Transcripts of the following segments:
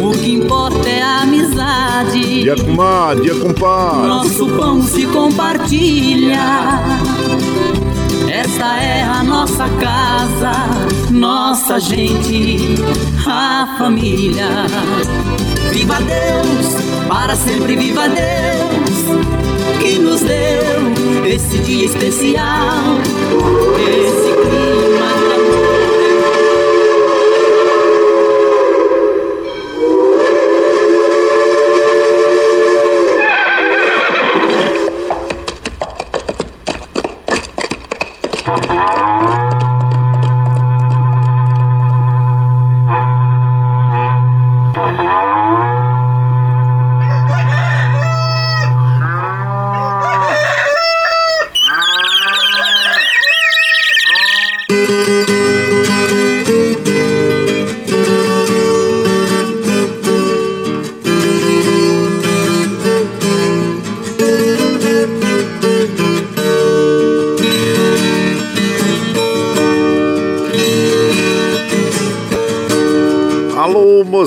o que importa é a amizade. Dia comadre, dia compadre. Nosso pão se compartilha. Esta é a nossa casa, nossa gente, a família. Viva Deus, para sempre viva Deus, que nos deu esse dia especial, esse clima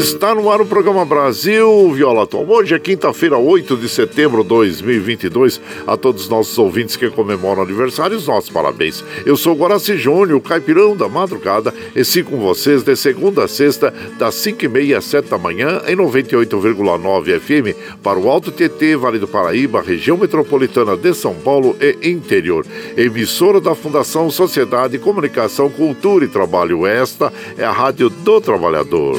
Está no ar o programa Brasil Viola Tom. Hoje é quinta-feira, 8 de setembro de 2022. A todos os nossos ouvintes que comemoram aniversários, nossos parabéns. Eu sou Guaraci Júnior, caipirão da madrugada, e sigo com vocês de segunda a sexta, das 5h30 às 7 da manhã, em 98,9 FM, para o Alto TT, Vale do Paraíba, região metropolitana de São Paulo e interior. Emissora da Fundação Sociedade, Comunicação, Cultura e Trabalho. Esta é a Rádio do Trabalhador.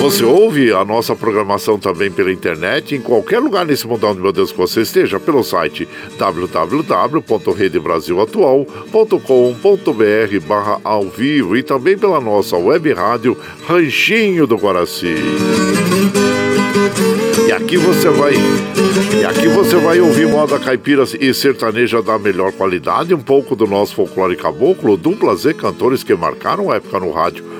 Você ouve a nossa programação também pela internet, em qualquer lugar nesse mundão, meu Deus, que você esteja, pelo site www.redebrasilatual.com.br barra ao vivo e também pela nossa web rádio Ranchinho do Guaraci. E aqui você vai, e aqui você vai ouvir moda caipira e sertaneja da melhor qualidade, um pouco do nosso folclore caboclo, duplas e cantores que marcaram a época no rádio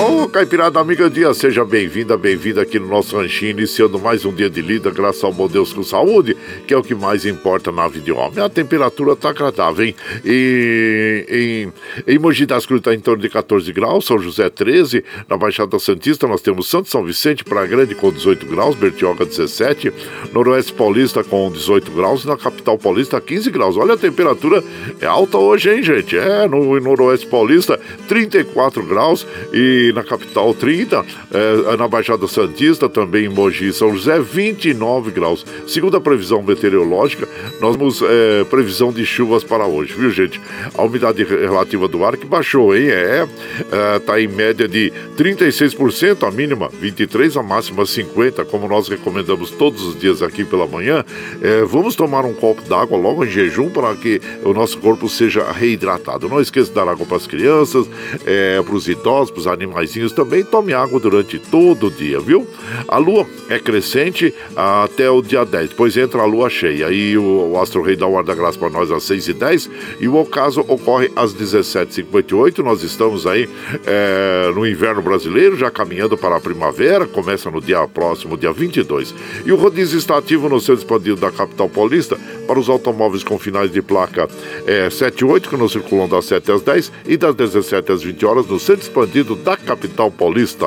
Ô, Caipirada Amiga Dia, seja bem-vinda, bem-vinda aqui no nosso ranchinho, iniciando mais um dia de lida, graças ao bom Deus com saúde, que é o que mais importa na vida de homem. A temperatura tá agradável, hein? E, em, em Mogi das Cruzes está em torno de 14 graus, São José 13, na Baixada Santista nós temos Santo São Vicente, Praia Grande com 18 graus, Bertioga 17, Noroeste Paulista com 18 graus e na Capital Paulista 15 graus. Olha, a temperatura é alta hoje, hein, gente? É, no Noroeste Paulista 34 graus e na capital 30, é, na Baixada Santista, também em Mogi São José, 29 graus. Segundo a previsão meteorológica, nós temos é, previsão de chuvas para hoje, viu gente? A umidade relativa do ar que baixou, hein? É, é tá em média de 36%, a mínima 23, a máxima 50, como nós recomendamos todos os dias aqui pela manhã. É, vamos tomar um copo d'água logo em jejum para que o nosso corpo seja reidratado. Não esqueça de dar água para as crianças, é, para os idosos, para os animaizinhos também. Tome água durante todo o dia, viu? A lua é crescente até o dia 10, depois entra a lua cheia. Aí o, o Astro Rei dá ar da graça para nós às 6 e 10 o ocaso ocorre às 17h58. Nós estamos aí é, no inverno brasileiro, já caminhando para a primavera, começa no dia próximo, dia 22. E o rodízio está ativo no centro expandido da capital paulista para os automóveis com finais de placa é, 7 e 8, que não circulam das 7 às 10 e das 17 às 20 horas no centro expandido da capital paulista.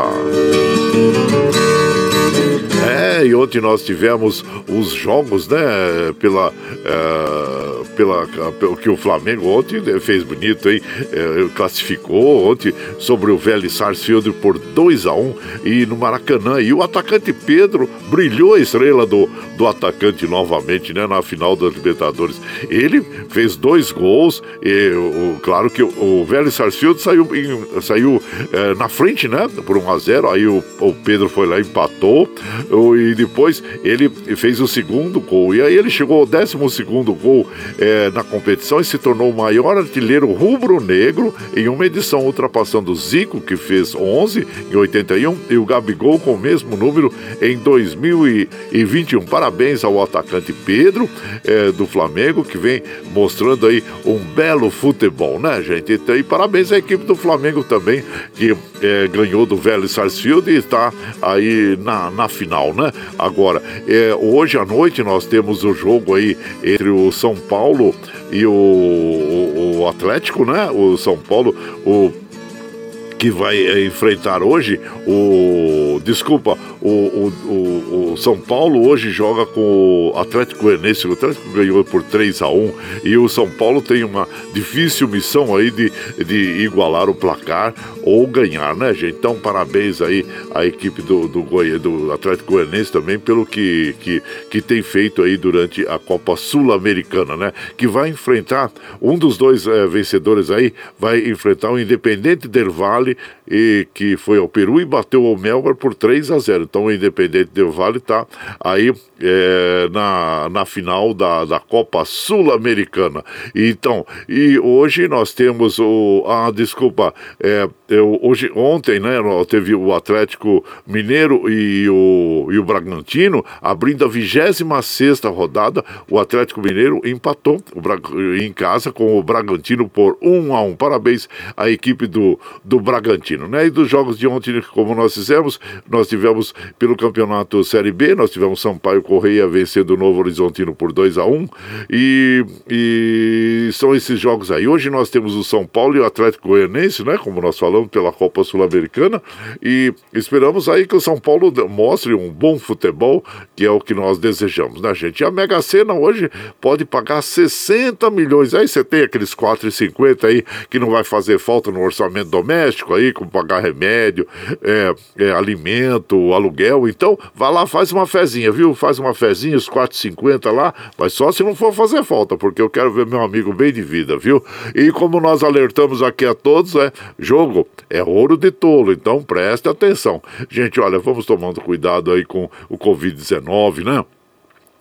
É, e ontem nós tivemos os jogos, né? Pela. É, pela, pelo que o Flamengo ontem fez bonito, hein? É, classificou ontem sobre o Velho Sarsfield por 2 a 1 um, e no Maracanã. E o atacante Pedro brilhou a estrela do, do atacante novamente, né? Na final da Libertadores. Ele fez dois gols, e o, claro que o, o Velho Sarsfield saiu, em, saiu é, na frente, né? Por 1 a 0 Aí o, o Pedro foi lá empatou e depois ele fez o segundo gol. E aí ele chegou ao décimo segundo gol é, na competição e se tornou o maior artilheiro rubro-negro em uma edição, ultrapassando o Zico, que fez 11 em 81, e o Gabigol com o mesmo número em 2021. Parabéns ao atacante Pedro é, do Flamengo, que vem mostrando aí um belo futebol, né, gente? Então, e parabéns à equipe do Flamengo também, que é, ganhou do velho Sarsfield e está aí na, na final, né? Agora, é, hoje à noite nós temos o jogo aí entre o São Paulo e o, o, o Atlético, né? O São Paulo, o que vai é, enfrentar hoje o. Desculpa, o, o, o, São Paulo hoje joga com o Atlético Goianiense. O Atlético ganhou por 3 a 1 e o São Paulo tem uma difícil missão aí de, de igualar o placar ou ganhar, né, gente? Então, parabéns aí à equipe do, do, do Atlético Goianiense também pelo que, que, que tem feito aí durante a Copa Sul-Americana, né? Que vai enfrentar um dos dois é, vencedores aí, vai enfrentar o Independente Del Vale, really e, que foi ao Peru e bateu o Melbourne por 3 a 0 então o Independente Del Vale está aí é, na, na final da, da Copa Sul-Americana. Então, e hoje nós temos o. Ah, desculpa, é, eu, hoje, ontem, né, teve o Atlético Mineiro e o, e o Bragantino abrindo a 26 rodada. O Atlético Mineiro empatou em casa com o Bragantino por 1 a 1 Parabéns à equipe do, do Bragantino. Né? E dos jogos de ontem, como nós fizemos, nós tivemos pelo campeonato Série B, nós tivemos Sampaio Correia vencendo o Novo Horizontino por 2 a 1 e, e são esses jogos aí. Hoje nós temos o São Paulo e o Atlético Goianense, né? Como nós falamos pela Copa Sul-Americana e esperamos aí que o São Paulo mostre um bom futebol, que é o que nós desejamos, né, gente? E a Mega Sena hoje pode pagar 60 milhões. Aí você tem aqueles 4,50 aí que não vai fazer falta no orçamento doméstico aí, como pagar remédio, é, é, alimento, aluguel. Então, vai lá, faz uma fezinha, viu? Faz uma fezinha, os 4,50 lá, mas só se não for fazer falta, porque eu quero ver meu amigo bem de vida, viu? E como nós alertamos aqui a todos, é jogo é ouro de tolo, então preste atenção. Gente, olha, vamos tomando cuidado aí com o Covid-19, né?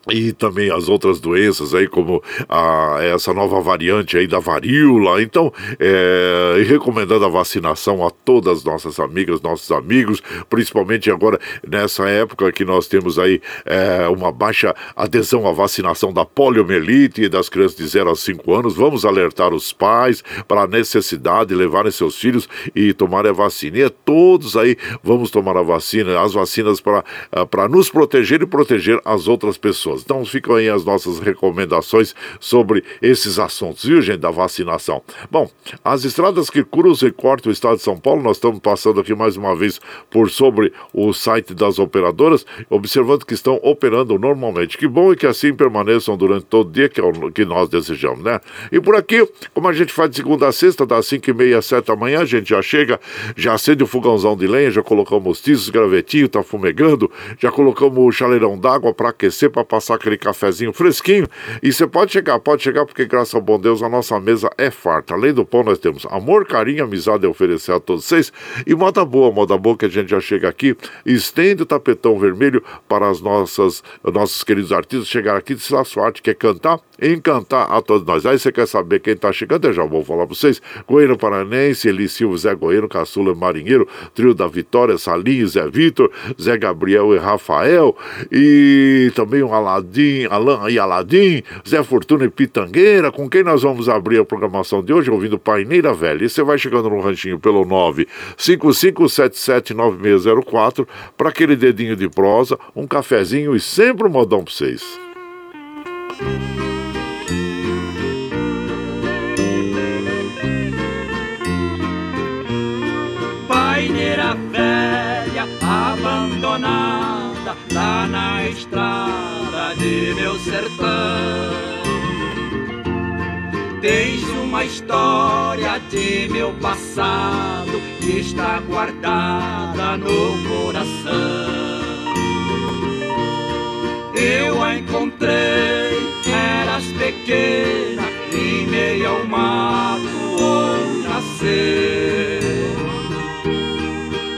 E também as outras doenças aí, como a, essa nova variante aí da varíola. Então, é, recomendando a vacinação a todas as nossas amigas, nossos amigos, principalmente agora nessa época que nós temos aí é, uma baixa adesão à vacinação da poliomielite das crianças de 0 a 5 anos. Vamos alertar os pais para a necessidade de levarem seus filhos e tomarem a vacina. E é todos aí vamos tomar a vacina, as vacinas para nos proteger e proteger as outras pessoas pessoas. Então ficam aí as nossas recomendações sobre esses assuntos, viu, gente, da vacinação. Bom, as estradas que cruzam e cortam o estado de São Paulo, nós estamos passando aqui mais uma vez por sobre o site das operadoras, observando que estão operando normalmente. Que bom e que assim permaneçam durante todo o dia, que é o que nós desejamos, né? E por aqui, como a gente faz de segunda a sexta, das 5 e meia às 7 da manhã, a gente já chega, já acende o fogãozão de lenha, já colocamos tiços, gravetinho, tá fumegando, já colocamos o chaleirão d'água para aquecer, para passar aquele cafezinho fresquinho. E você pode chegar, pode chegar, porque graças ao bom Deus a nossa mesa é farta. Além do pão, nós temos amor, carinho, amizade a oferecer a todos vocês. E moda boa, moda boa que a gente já chega aqui, estende o tapetão vermelho para as nossas, nossos queridos artistas chegar aqui, a sua arte quer cantar, encantar a todos nós. Aí você quer saber quem está chegando? Eu já vou falar para vocês. Goiano Paranense, Eli Silva, Zé Goiano, Caçula Marinheiro, Trio da Vitória, Salinho, Zé Vitor, Zé Gabriel e Rafael, e também o Aladim, Alan e Aladim, Zé Fortuna e Pitangueira, com quem nós vamos abrir a programação de hoje, ouvindo Paineira Velha. E você vai chegando no ranchinho pelo 955779604 para aquele dedinho de prosa, um cafezinho e sempre um modão para vocês. Paineira velha, abandonada, lá na estrada de meu sertão. Tens uma história de meu passado que está guardada no coração. Eu a encontrei, eras pequena, em meio ao mato onde nasceu.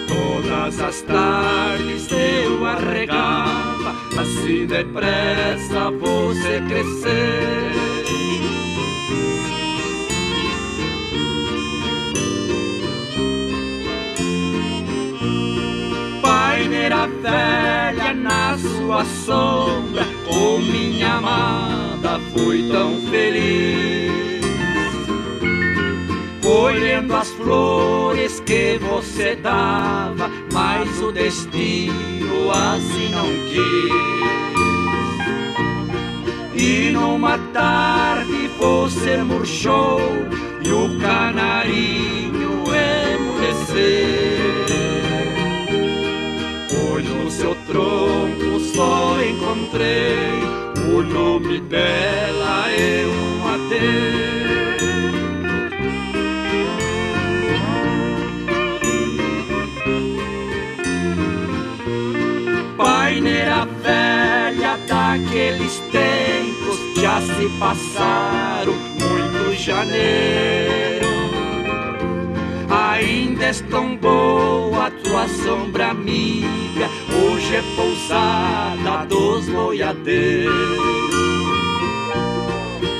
Todas as tardes eu arregava, assim depressa você cresceu. Paineira velha na sua sombra, com minha amada fui tão feliz. Colhendo as flores que você dava, mas o destino assim não quis. E numa tarde você murchou e o canarinho emudeceu. Hoje no seu tronco só encontrei o nome dela é um velha daqueles tempos já se passaram muitos janeiro. Ainda boa a tua sombra amiga, hoje é pousada dos boiadeiros.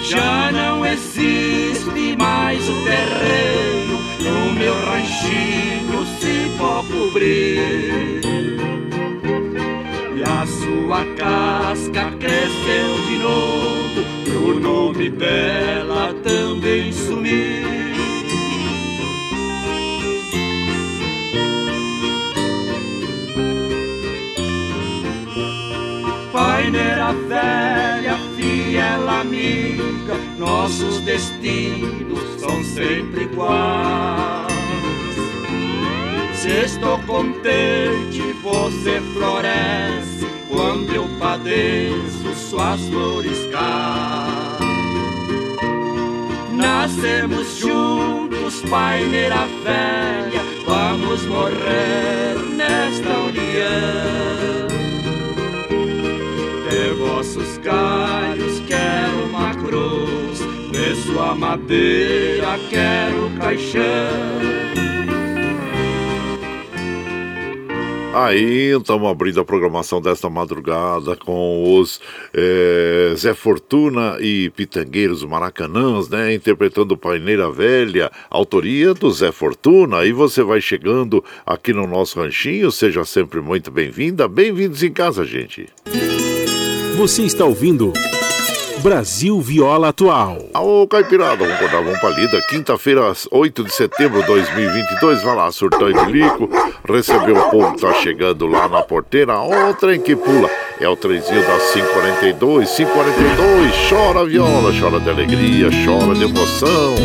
Já não existe mais o terreno, no meu ranchinho se pode cobrir. E a sua casca cresceu de novo, e o nome dela também sumiu. Paineira velha, fiel amiga, nossos destinos são sempre iguais. Se estou contente, você floresce, quando eu padeço, suas flores caem. Nascemos juntos, paineira velha, vamos morrer nesta união. De vossos galhos quero uma cruz, de sua madeira quero caixão. Aí estamos abrindo a programação desta madrugada com os eh, Zé Fortuna e Pitangueiros Maracanãs, né? Interpretando Paineira Velha, autoria do Zé Fortuna. Aí você vai chegando aqui no nosso ranchinho, seja sempre muito bem-vinda. Bem-vindos em casa, gente. Você está ouvindo Brasil Viola Atual. Ô, Caipirada, vamos acordar, vamos pra lida. Quinta-feira, 8 de setembro de 2022. Vai lá, surtão e bilico. Recebeu o povo que tá chegando lá na porteira. Ó, o trem que pula. É o trenzinho das 542, 542, chora viola, chora de alegria, chora de emoção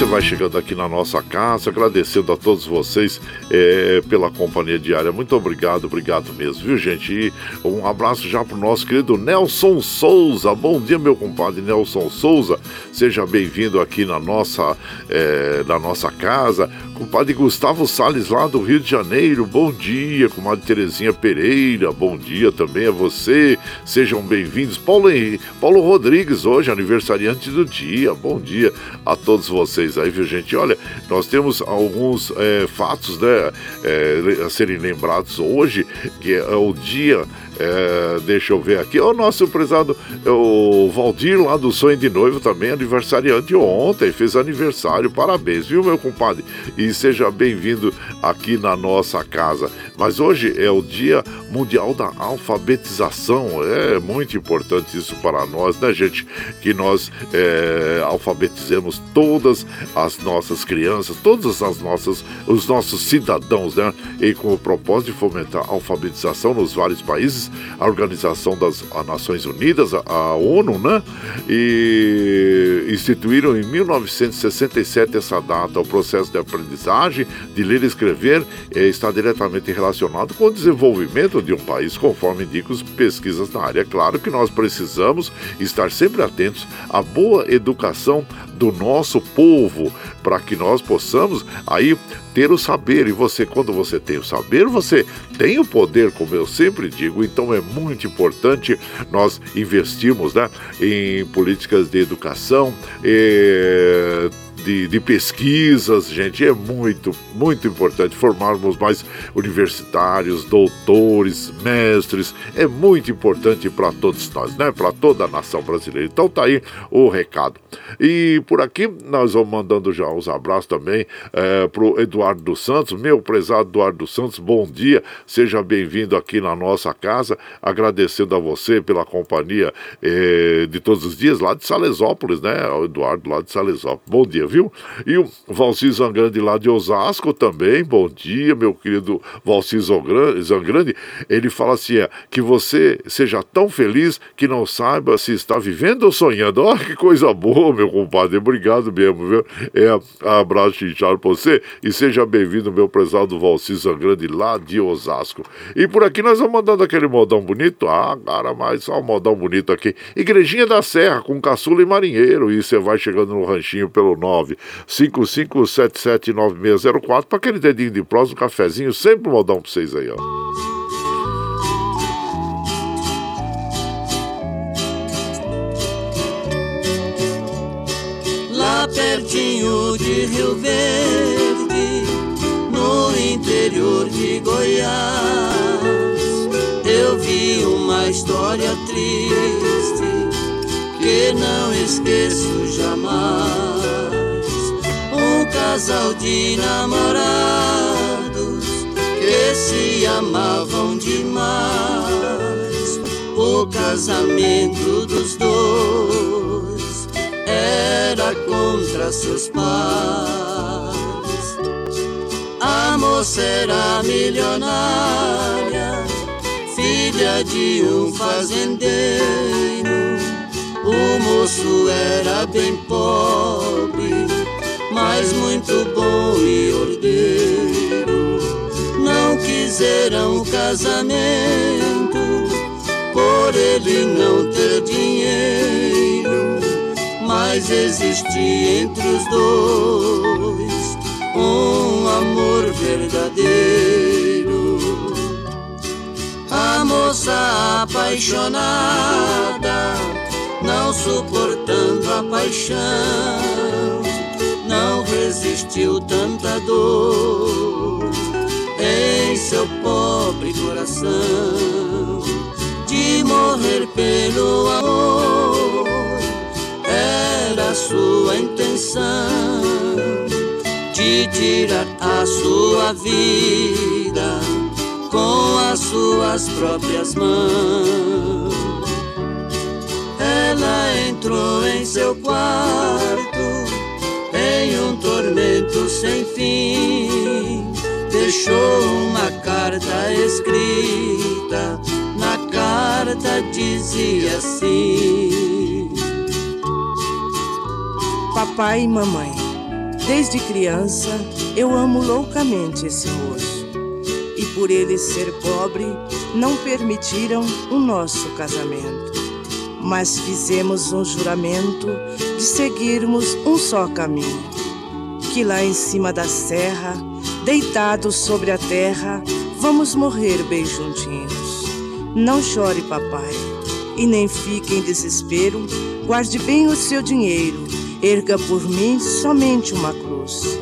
você vai chegando aqui na nossa casa, agradecendo a todos vocês é, pela companhia diária. Muito obrigado, obrigado mesmo, viu, gente? E um abraço já pro nosso querido Nelson Souza. Bom dia, meu compadre Nelson Souza. Seja bem-vindo aqui na nossa, é, na nossa casa. Compadre Gustavo Sales lá do Rio de Janeiro, bom dia. Comadre Terezinha Pereira, bom dia também a você. Sejam bem-vindos. Paulo, Paulo Rodrigues, hoje, aniversariante do dia. Bom dia a todos vocês aí, viu, gente? Olha, nós temos alguns é, fatos né, é, a serem lembrados hoje, que é o dia é, deixa eu ver aqui. O nosso prezado o Valdir lá do Sonho de Noivo também, aniversariante ontem, fez aniversário. Parabéns, viu, meu compadre? E seja bem-vindo aqui na nossa casa. Mas hoje é o Dia Mundial da Alfabetização. É muito importante isso para nós, né, gente? Que nós é, alfabetizemos todas as nossas crianças, todas as nossas, os nossos cidadãos, né? E com o propósito de fomentar a alfabetização nos vários países, a Organização das Nações Unidas, a, ONU, né? E instituíram em 1967 essa data. O processo de aprendizagem de ler e escrever eh, está diretamente relacionado com o desenvolvimento de um país, conforme indicam as pesquisas na área. Claro que nós precisamos estar sempre atentos à boa educação do nosso povo, para que nós possamos aí ter o saber. E você, quando você tem o saber, você tem o poder, como eu sempre digo. Então é muito importante nós investirmos né, em políticas de educação. E de, de, pesquisas, gente, é muito, muito importante formarmos mais universitários, doutores, mestres, é muito importante para todos nós, né? Para toda a nação brasileira. Então tá aí o recado. E por aqui nós vamos mandando já os abraços também é, pro Eduardo dos Santos, meu prezado Eduardo dos Santos, bom dia, seja bem-vindo aqui na nossa casa, agradecendo a você pela companhia é, de todos os dias lá de Salesópolis, né? O Eduardo lá de Salesópolis. Bom dia, viu? E o Valci Zangrande lá de Osasco também, bom dia, meu querido Valci Zangrande. Ele fala assim: é, que você seja tão feliz que não saiba se está vivendo ou sonhando. Olha que coisa boa, meu compadre. Obrigado mesmo, viu? É, abraço inchado pra você e seja bem-vindo, meu prezado Valci Zangrande lá de Osasco. E por aqui nós vamos mandando aquele modão bonito. Ah, cara, mas só um modão bonito aqui. Igrejinha da Serra, com caçula e marinheiro. E você vai chegando no ranchinho pelo 9 955779604 para aquele dedinho de prós, um cafezinho, sempre um modão para vocês aí, ó. Pertinho de Rio Verde, no interior de Goiás, eu vi uma história triste que não esqueço jamais casal de namorados que se amavam demais. O casamento dos dois era contra seus pais. A moça era milionária, filha de um fazendeiro. O moço era bem pobre mas muito bom e ordeiro. Não quiseram casamento, por ele não ter dinheiro, mas existia entre os dois um amor verdadeiro. A moça apaixonada, não suportando a paixão não resistiu tanta dor em seu pobre coração de morrer pelo amor. Era sua intenção de tirar a sua vida com as suas próprias mãos. Ela entrou em seu quarto em um tormento sem fim. Deixou uma carta escrita, na carta dizia assim: Papai e mamãe, desde criança eu amo loucamente esse moço. E por ele ser pobre, não permitiram o nosso casamento. Mas fizemos um juramento de seguirmos um só caminho. Que lá em cima da serra, deitados sobre a terra, vamos morrer bem juntinhos. Não chore, papai, e nem fique em desespero. Guarde bem o seu dinheiro, erga por mim somente uma cruz.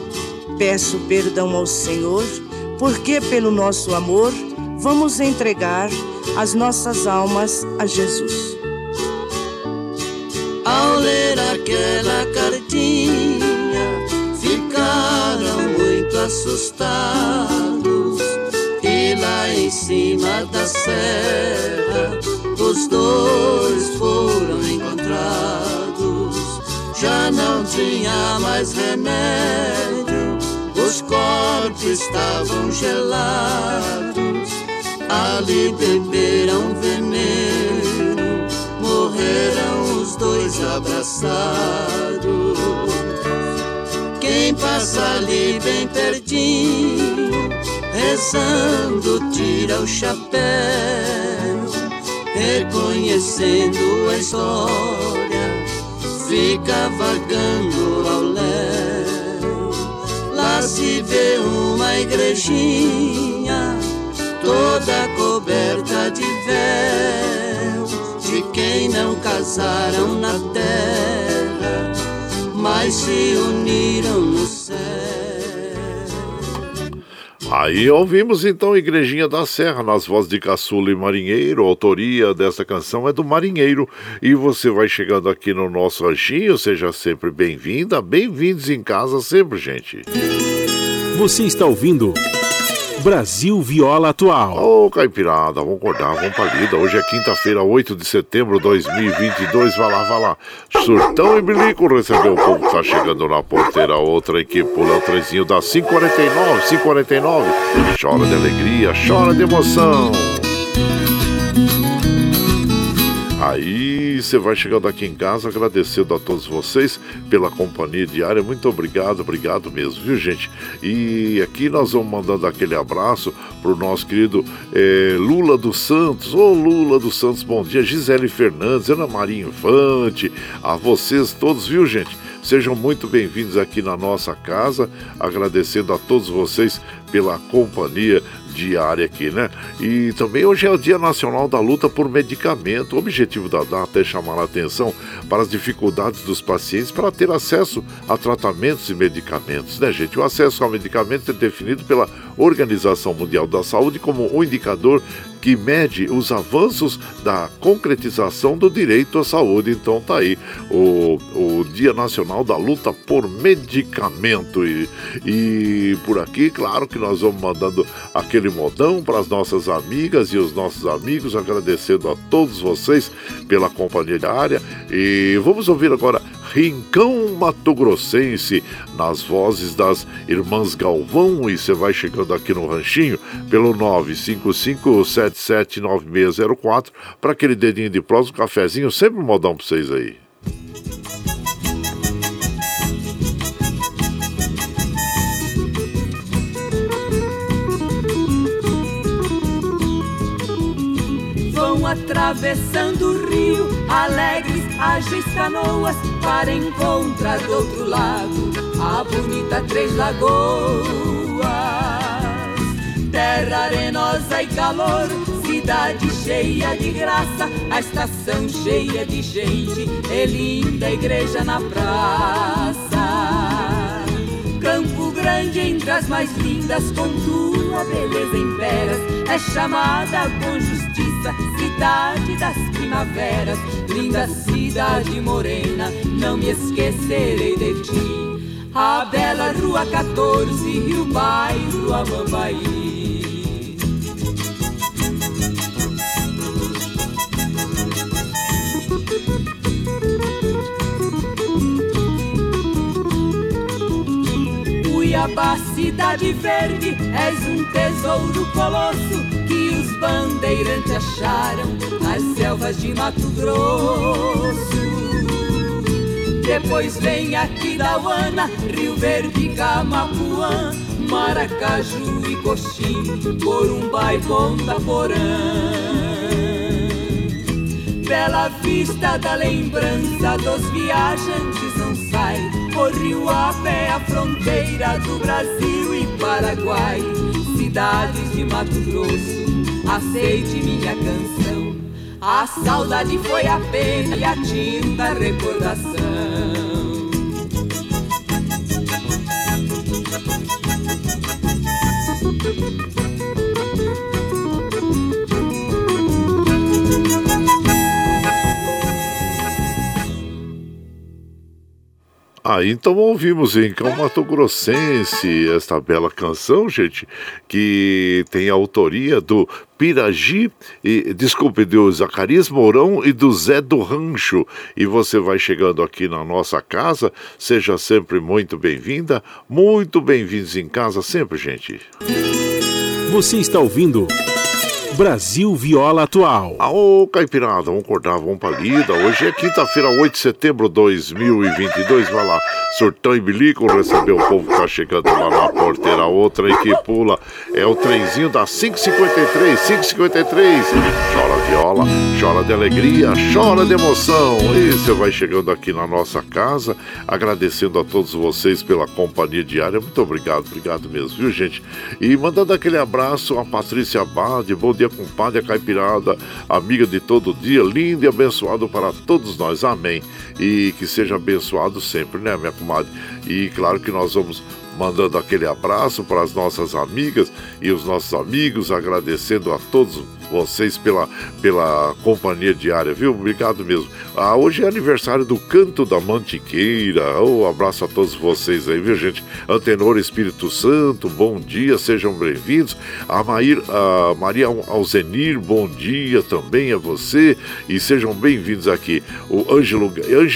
Peço perdão ao Senhor, porque pelo nosso amor vamos entregar as nossas almas a Jesus. Ao ler aquela cartinha, assustados. E lá em cima da serra, os dois foram encontrados. Já não tinha mais remédio, os corpos estavam gelados. Ali beberam veneno, morreram os dois abraçados. Quem passa ali bem pertinho, rezando, tira o chapéu, reconhecendo a história, fica vagando ao léu. Lá se vê uma igrejinha, toda coberta de véu, de quem não casaram na terra mas se uniram no céu. Aí ouvimos então Igrejinha da Serra nas vozes de Caçula e Marinheiro. A autoria dessa canção é do Marinheiro. E você vai chegando aqui no nosso ranchinho, seja sempre bem-vinda, bem-vindos em casa sempre, gente. Você está ouvindo Brasil Viola Atual. Ô, oh, Caipirada, vamos acordar, vamos pra lida. Hoje é quinta-feira, 8 de setembro de 2022. Vai lá, vai lá. Surtão e Bilico recebeu o povo que tá chegando na porteira. Outra que pula o trezinho da 549, 549. Chora de alegria, chora de emoção. Aí você vai chegando aqui em casa agradecendo a todos vocês pela companhia diária. Muito obrigado, obrigado mesmo, viu gente? E aqui nós vamos mandando aquele abraço pro nosso querido é, Lula dos Santos. Ô Lula dos Santos, bom dia. Gisele Fernandes, Ana Maria Infante, a vocês todos, viu gente? Sejam muito bem-vindos aqui na nossa casa, agradecendo a todos vocês pela companhia diária aqui, né? E também hoje é o Dia Nacional da Luta por Medicamento. O objetivo da data é chamar a atenção para as dificuldades dos pacientes para ter acesso a tratamentos e medicamentos, né, gente? O acesso a medicamentos é definido pela Organização Mundial da Saúde como um indicador que mede os avanços da concretização do direito à saúde. Então tá aí o, o Dia Nacional da Luta por Medicamento. E, e por aqui, claro que nós vamos mandando aquele modão para as nossas amigas e os nossos amigos, agradecendo a todos vocês pela companhia diária. E vamos ouvir agora Rincão Mato Grossense, nas vozes das irmãs Galvão. E você vai chegando aqui no Ranchinho pelo 955779604 para aquele dedinho de prosa, um cafezinho, sempre um modão para vocês aí. Vão atravessando o rio, alegres ágeis canoas para encontrar do outro lado a bonita Três Lagoas. Terra arenosa e calor, cidade cheia de graça, a estação cheia de gente e linda igreja na praça. Campo Grande entre as mais lindas, com tua beleza em peras, é chamada com justiça, cidade das primaveras, linda cidade morena, não me esquecerei de ti. A bela Rua 14, Rio Bairro, Amambaí. Cuiabá, cidade verde, és um tesouro colosso que os bandeirantes acharam nas selvas de Mato Grosso. Depois vem aqui Dauana, Rio Verde, Camapuã, Maracaju e Coxim, Corumbá e Ponta Porã bela vista da lembrança dos viajantes não sai. Rio a pé, a fronteira do Brasil e Paraguai. Cidades de Mato Grosso, aceite minha canção. A saudade foi a pena e a tinta a recordação. Ah, então ouvimos em Cão Mato Grossense esta bela canção, gente, que tem a autoria do Piragi, e, desculpe, do Zacarias Mourão e do Zé do Rancho. E você vai chegando aqui na nossa casa, seja sempre muito bem-vinda, muito bem-vindos em casa sempre, gente. Você está ouvindo Brasil Viola Atual. Aô, Caipirada, vamos acordar, vamos pra lida. Hoje é quinta-feira, 8 de setembro de 2022. Vai lá, surtão e bilico, receber o povo que tá chegando lá na porteira. Outra aí que pula é o trenzinho da 553, 553. Chora viola, chora de alegria, chora de emoção. E você vai chegando aqui na nossa casa, agradecendo a todos vocês pela companhia diária. Muito obrigado, obrigado mesmo, viu, gente? E mandando aquele abraço a Patrícia Bade, bom dia dia, compadre, caipirada, amiga de todo dia, lindo e abençoado para todos nós. Amém. E que seja abençoado sempre, né, minha comadre? E claro que nós vamos mandando aquele abraço para as nossas amigas e os nossos amigos, agradecendo a todos vocês pela, pela companhia diária, viu? Obrigado mesmo. Ah, hoje é aniversário do Canto da Mantiqueira. Um oh, abraço a todos vocês aí, viu, gente? Antenor Espírito Santo, bom dia, sejam bem-vindos. A, a Maria Alzenir, bom dia também a você e sejam bem-vindos aqui. O Ângelo,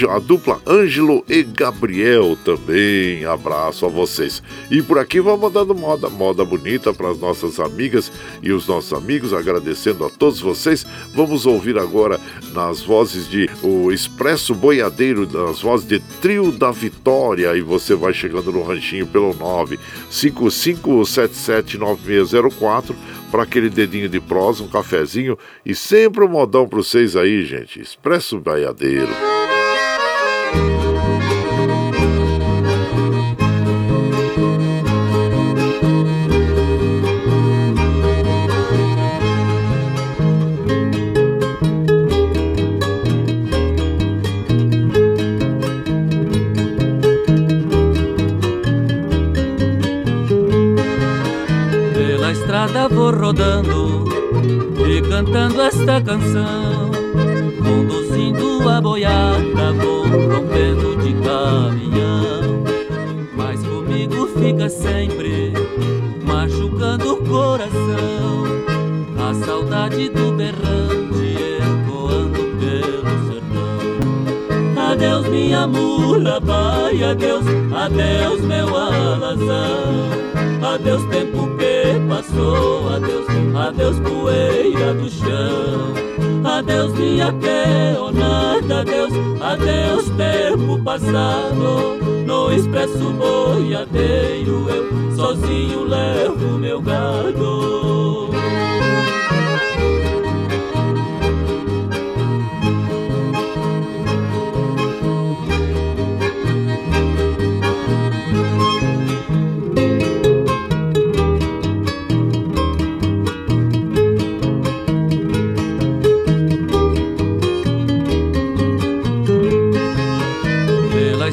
a dupla Ângelo e Gabriel também. Abraço a vocês. E por aqui vamos mandando moda, moda bonita para as nossas amigas e os nossos amigos, agradecendo agradecendo a todos vocês. Vamos ouvir agora nas vozes de o Expresso Boiadeiro, nas vozes de Trio da Vitória. E você vai chegando no ranchinho pelo 955779604 para aquele dedinho de prosa, um cafezinho e sempre um modão para vocês aí, gente. Expresso Boiadeiro.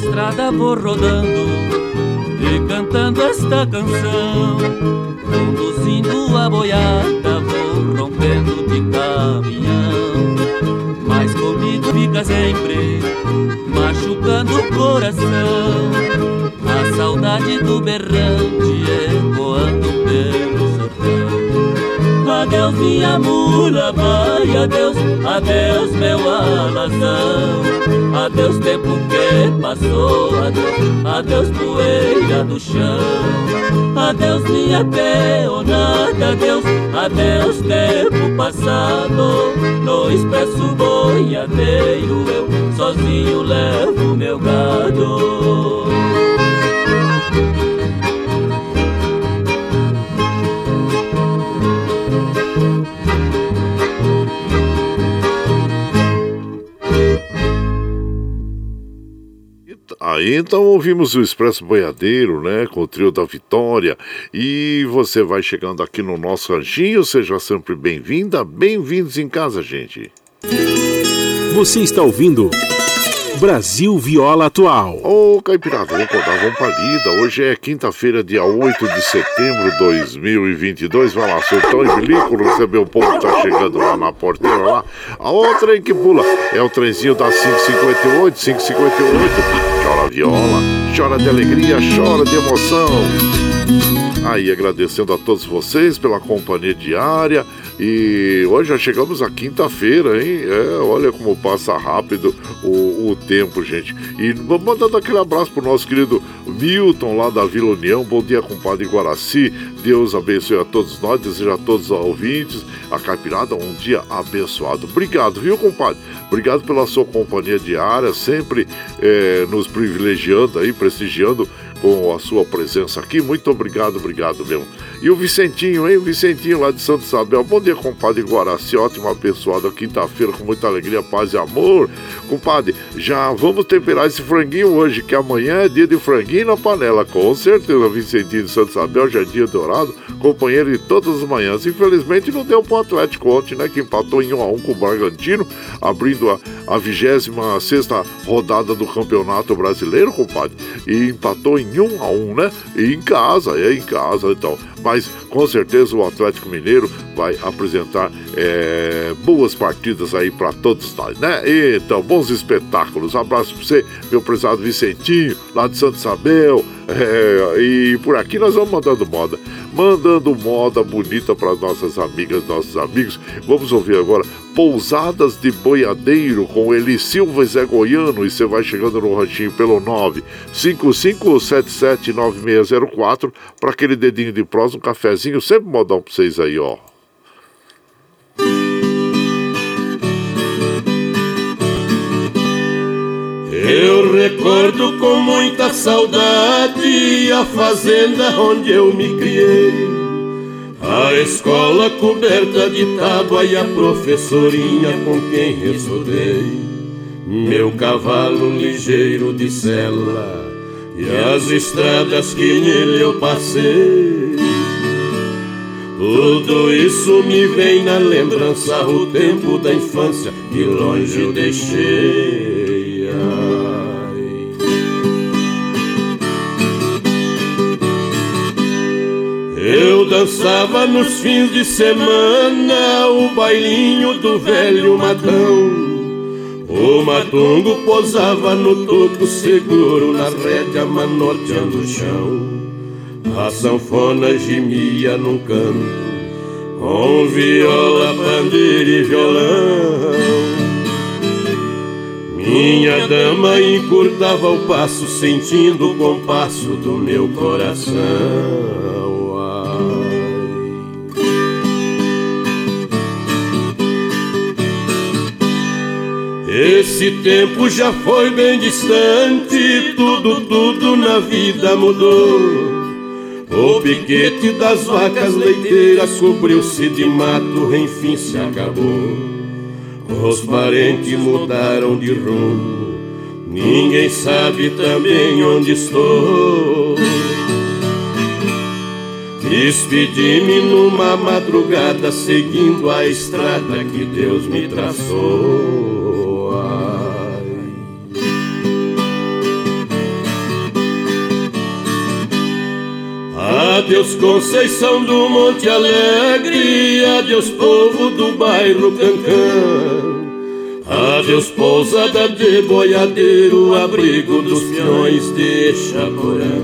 Estrada vou rodando e cantando esta canção, conduzindo a boiada, vou rompendo de caminhão. Mas comigo fica sempre machucando o coração, a saudade do berrante ecoando pelo. Adeus minha mula, vai, adeus, adeus meu alazão. Adeus tempo que passou, adeus, adeus poeira do chão. Adeus minha peonada, adeus, adeus tempo passado. No expresso boiadeiro eu sozinho levo meu gado Aí então ouvimos o Expresso Boiadeiro, né, com o trio da Vitória. E você vai chegando aqui no nosso ranchinho, seja sempre bem-vinda, bem-vindos em casa, gente. Você está ouvindo Brasil Viola Atual. Ô, oh, Caipirada, vamos acordar, vamos pra lida. Hoje é quinta-feira, dia 8 de setembro de 2022. Vai lá, soltão e bilico, receber o povo que tá chegando lá na porteira lá. A outra que pula é o trenzinho da 558, 558. Chora viola, chora de alegria, chora de emoção. Aí, agradecendo a todos vocês pela companhia diária. E hoje já chegamos à quinta-feira, hein? É, olha como passa rápido o, o tempo, gente. E mandando aquele abraço pro nosso querido Milton, lá da Vila União. Bom dia, compadre Guaraci. Deus abençoe a todos nós, deseja a todos os ouvintes, a Caipirada, um dia abençoado. Obrigado, viu, compadre? Obrigado pela sua companhia diária, sempre é, nos privilegiando aí, prestigiando com a sua presença aqui. Muito obrigado, obrigado mesmo. E o Vicentinho, hein? O Vicentinho lá de Santo Isabel. Bom dia, compadre Guaraci. Ótimo abençoada quinta-feira com muita alegria, paz e amor. Compadre, já vamos temperar esse franguinho hoje, que amanhã é dia de franguinho na panela. Com certeza, Vicentinho de Santo Isabel, Jardim Dourado, companheiro de todas as manhãs. Infelizmente não deu pro Atlético ontem, né? Que empatou em 1 a 1 com o Bragantino, abrindo a, a 26 rodada do Campeonato Brasileiro, compadre. E empatou em 1 a 1 né? E em casa, é em casa, então mas com certeza o Atlético Mineiro vai apresentar é, boas partidas aí para todos nós, né? Então, bons espetáculos. Abraço para você, meu prezado Vicentinho, lá de Santo Isabel. É, e por aqui nós vamos mandando moda. Mandando moda bonita para nossas amigas, nossos amigos. Vamos ouvir agora Pousadas de Boiadeiro com Eli Silva e Zé Goiano. E você vai chegando no ranchinho pelo 955779604 para aquele dedinho de um cafezinho. Sempre modão para vocês aí, ó. Eu recordo com muita saudade a fazenda onde eu me criei. A escola coberta de tábua e a professorinha com quem estudei. Meu cavalo ligeiro de sela e as estradas que nele eu passei. Tudo isso me vem na lembrança o tempo da infância que longe eu deixei. Eu dançava nos fins de semana o bailinho do velho matão. O matungo posava no topo seguro na rédea manoteando o chão. A sanfona gemia num canto com viola, bandeira e violão. Minha dama encurtava o passo, sentindo o compasso do meu coração. Esse tempo já foi bem distante, tudo, tudo na vida mudou. O piquete das vacas leiteiras cobriu-se de mato, enfim se acabou. Os parentes mudaram de rumo, ninguém sabe também onde estou. Despedi-me numa madrugada, seguindo a estrada que Deus me traçou. Adeus Conceição do Monte Alegre, adeus povo do bairro Cancã. Adeus pousada de boiadeiro, abrigo dos peões de Chaporã.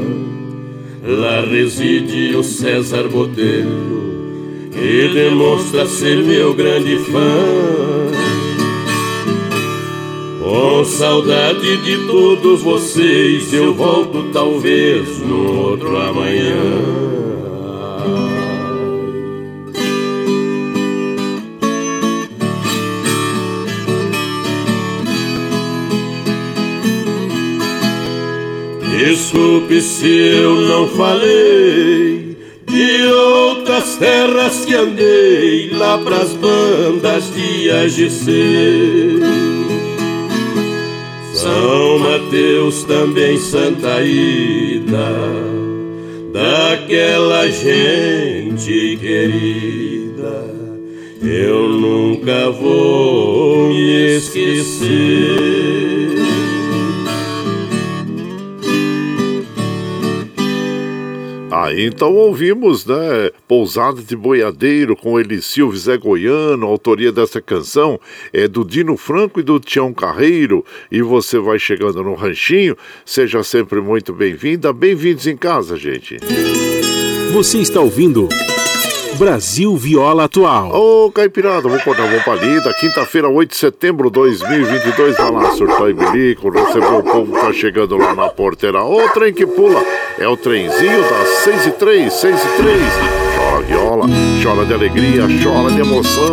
Lá reside o César Botelho que demonstra ser meu grande fã. Com saudade de todos vocês, eu volto talvez no outro amanhã. Desculpe se eu não falei de outras terras que andei lá pras bandas de AGC. São Mateus também Santa Ida, daquela gente querida, eu nunca vou me esquecer. Aí então ouvimos, né? Pousada de Boiadeiro com Elicil Zé Goiano, a autoria dessa canção é do Dino Franco e do Tião Carreiro. E você vai chegando no ranchinho, seja sempre muito bem-vinda, bem-vindos em casa, gente. Você está ouvindo. Brasil Viola Atual. Ô, Caipirada, vamos cortar uma palida. Quinta-feira, 8 de setembro de 2022. Vai lá, surtar e bilico, o povo que tá chegando lá na porteira. Ô, trem que pula. É o trenzinho das 6 e 3, 6 e 3 chora chora de alegria, chora de emoção.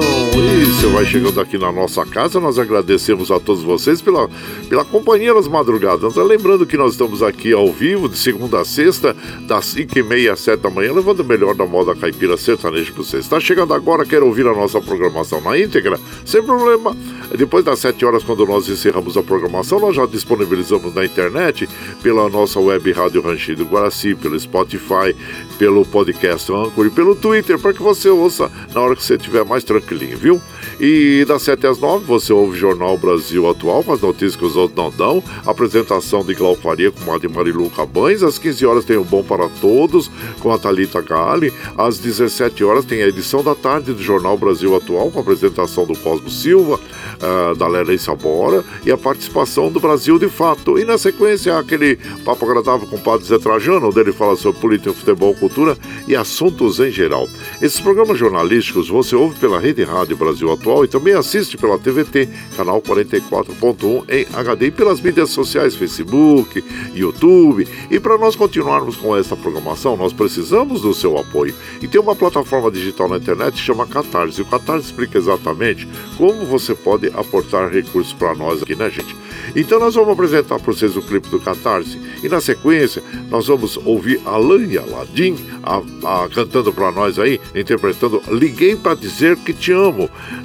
Você vai chegando aqui na nossa casa, nós agradecemos a todos vocês pela, pela companhia nas madrugadas. Lembrando que nós estamos aqui ao vivo, de segunda a sexta, das 5 e meia às 7 da manhã, levando o melhor da moda caipira sertaneja para vocês. Está chegando agora, quer ouvir a nossa programação na íntegra? Sem problema. Depois das 7 horas, quando nós encerramos a programação, nós já disponibilizamos na internet, pela nossa web Rádio Ranchido Guaraci, pelo Spotify, pelo podcast Anchor e pelo pelo Twitter para que você ouça na hora que você estiver mais tranquilinho, viu? E das 7 às 9 você ouve Jornal Brasil Atual com as notícias que os outros não dão. Apresentação de Glau Faria com a de Marilu Cabães. Às 15 horas tem o Bom para Todos com a Thalita Gali. Às 17 horas tem a edição da tarde do Jornal Brasil Atual com a apresentação do Cosmo Silva, uh, da Lelei Sabora e a participação do Brasil de Fato. E na sequência aquele papo agradável com o Padre Zé Trajano, onde ele fala sobre política, futebol, cultura e assuntos em geral. Esses programas jornalísticos você ouve pela Rede Rádio Brasil Atual e também assiste pela TVT, canal 44.1 em HD e pelas mídias sociais, Facebook, YouTube. E para nós continuarmos com essa programação, nós precisamos do seu apoio. E tem uma plataforma digital na internet que chama Catarse. E o Catarse explica exatamente como você pode aportar recursos para nós aqui, né, gente? Então nós vamos apresentar para vocês o clipe do Catarse e na sequência nós vamos ouvir Alain Aladim a, a, cantando para nós aí, interpretando Liguei para dizer que te amo.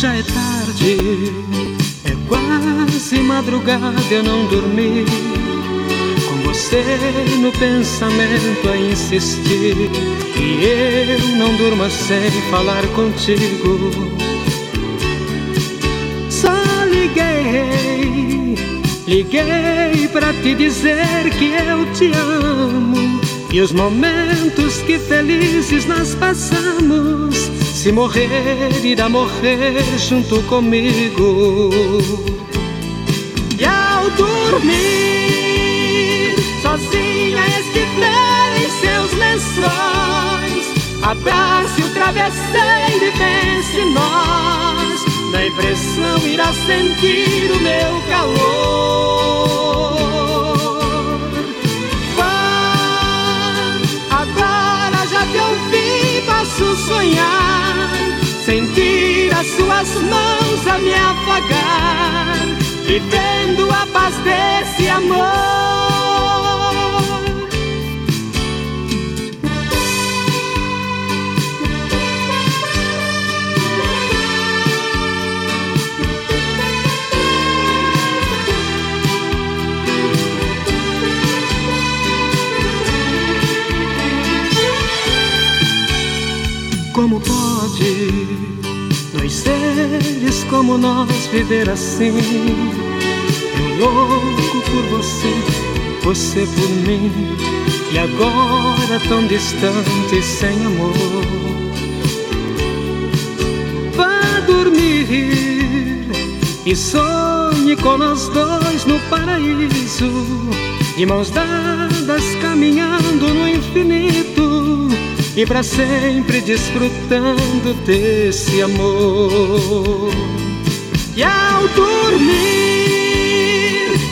Já é tarde, é quase madrugada, eu não dormi. Com você no pensamento a insistir. E eu não durmo sem falar contigo. Só liguei, liguei pra te dizer que eu te amo. E os momentos que felizes nós passamos se morrer, irá morrer junto comigo. E ao dormir, sozinha estiver em seus lençóis, abrace o travesseiro e pense nós. Na impressão irá sentir o meu calor. Sonhar, sentir as suas mãos a me afagar, vivendo a paz desse amor. Como pode dois seres como nós viver assim? Eu louco por você, você por mim, e agora tão distante sem amor. Vá dormir e sonhe com nós dois no paraíso, de mãos dadas caminhando no infinito e para sempre desfrutando desse amor. E ao dormir,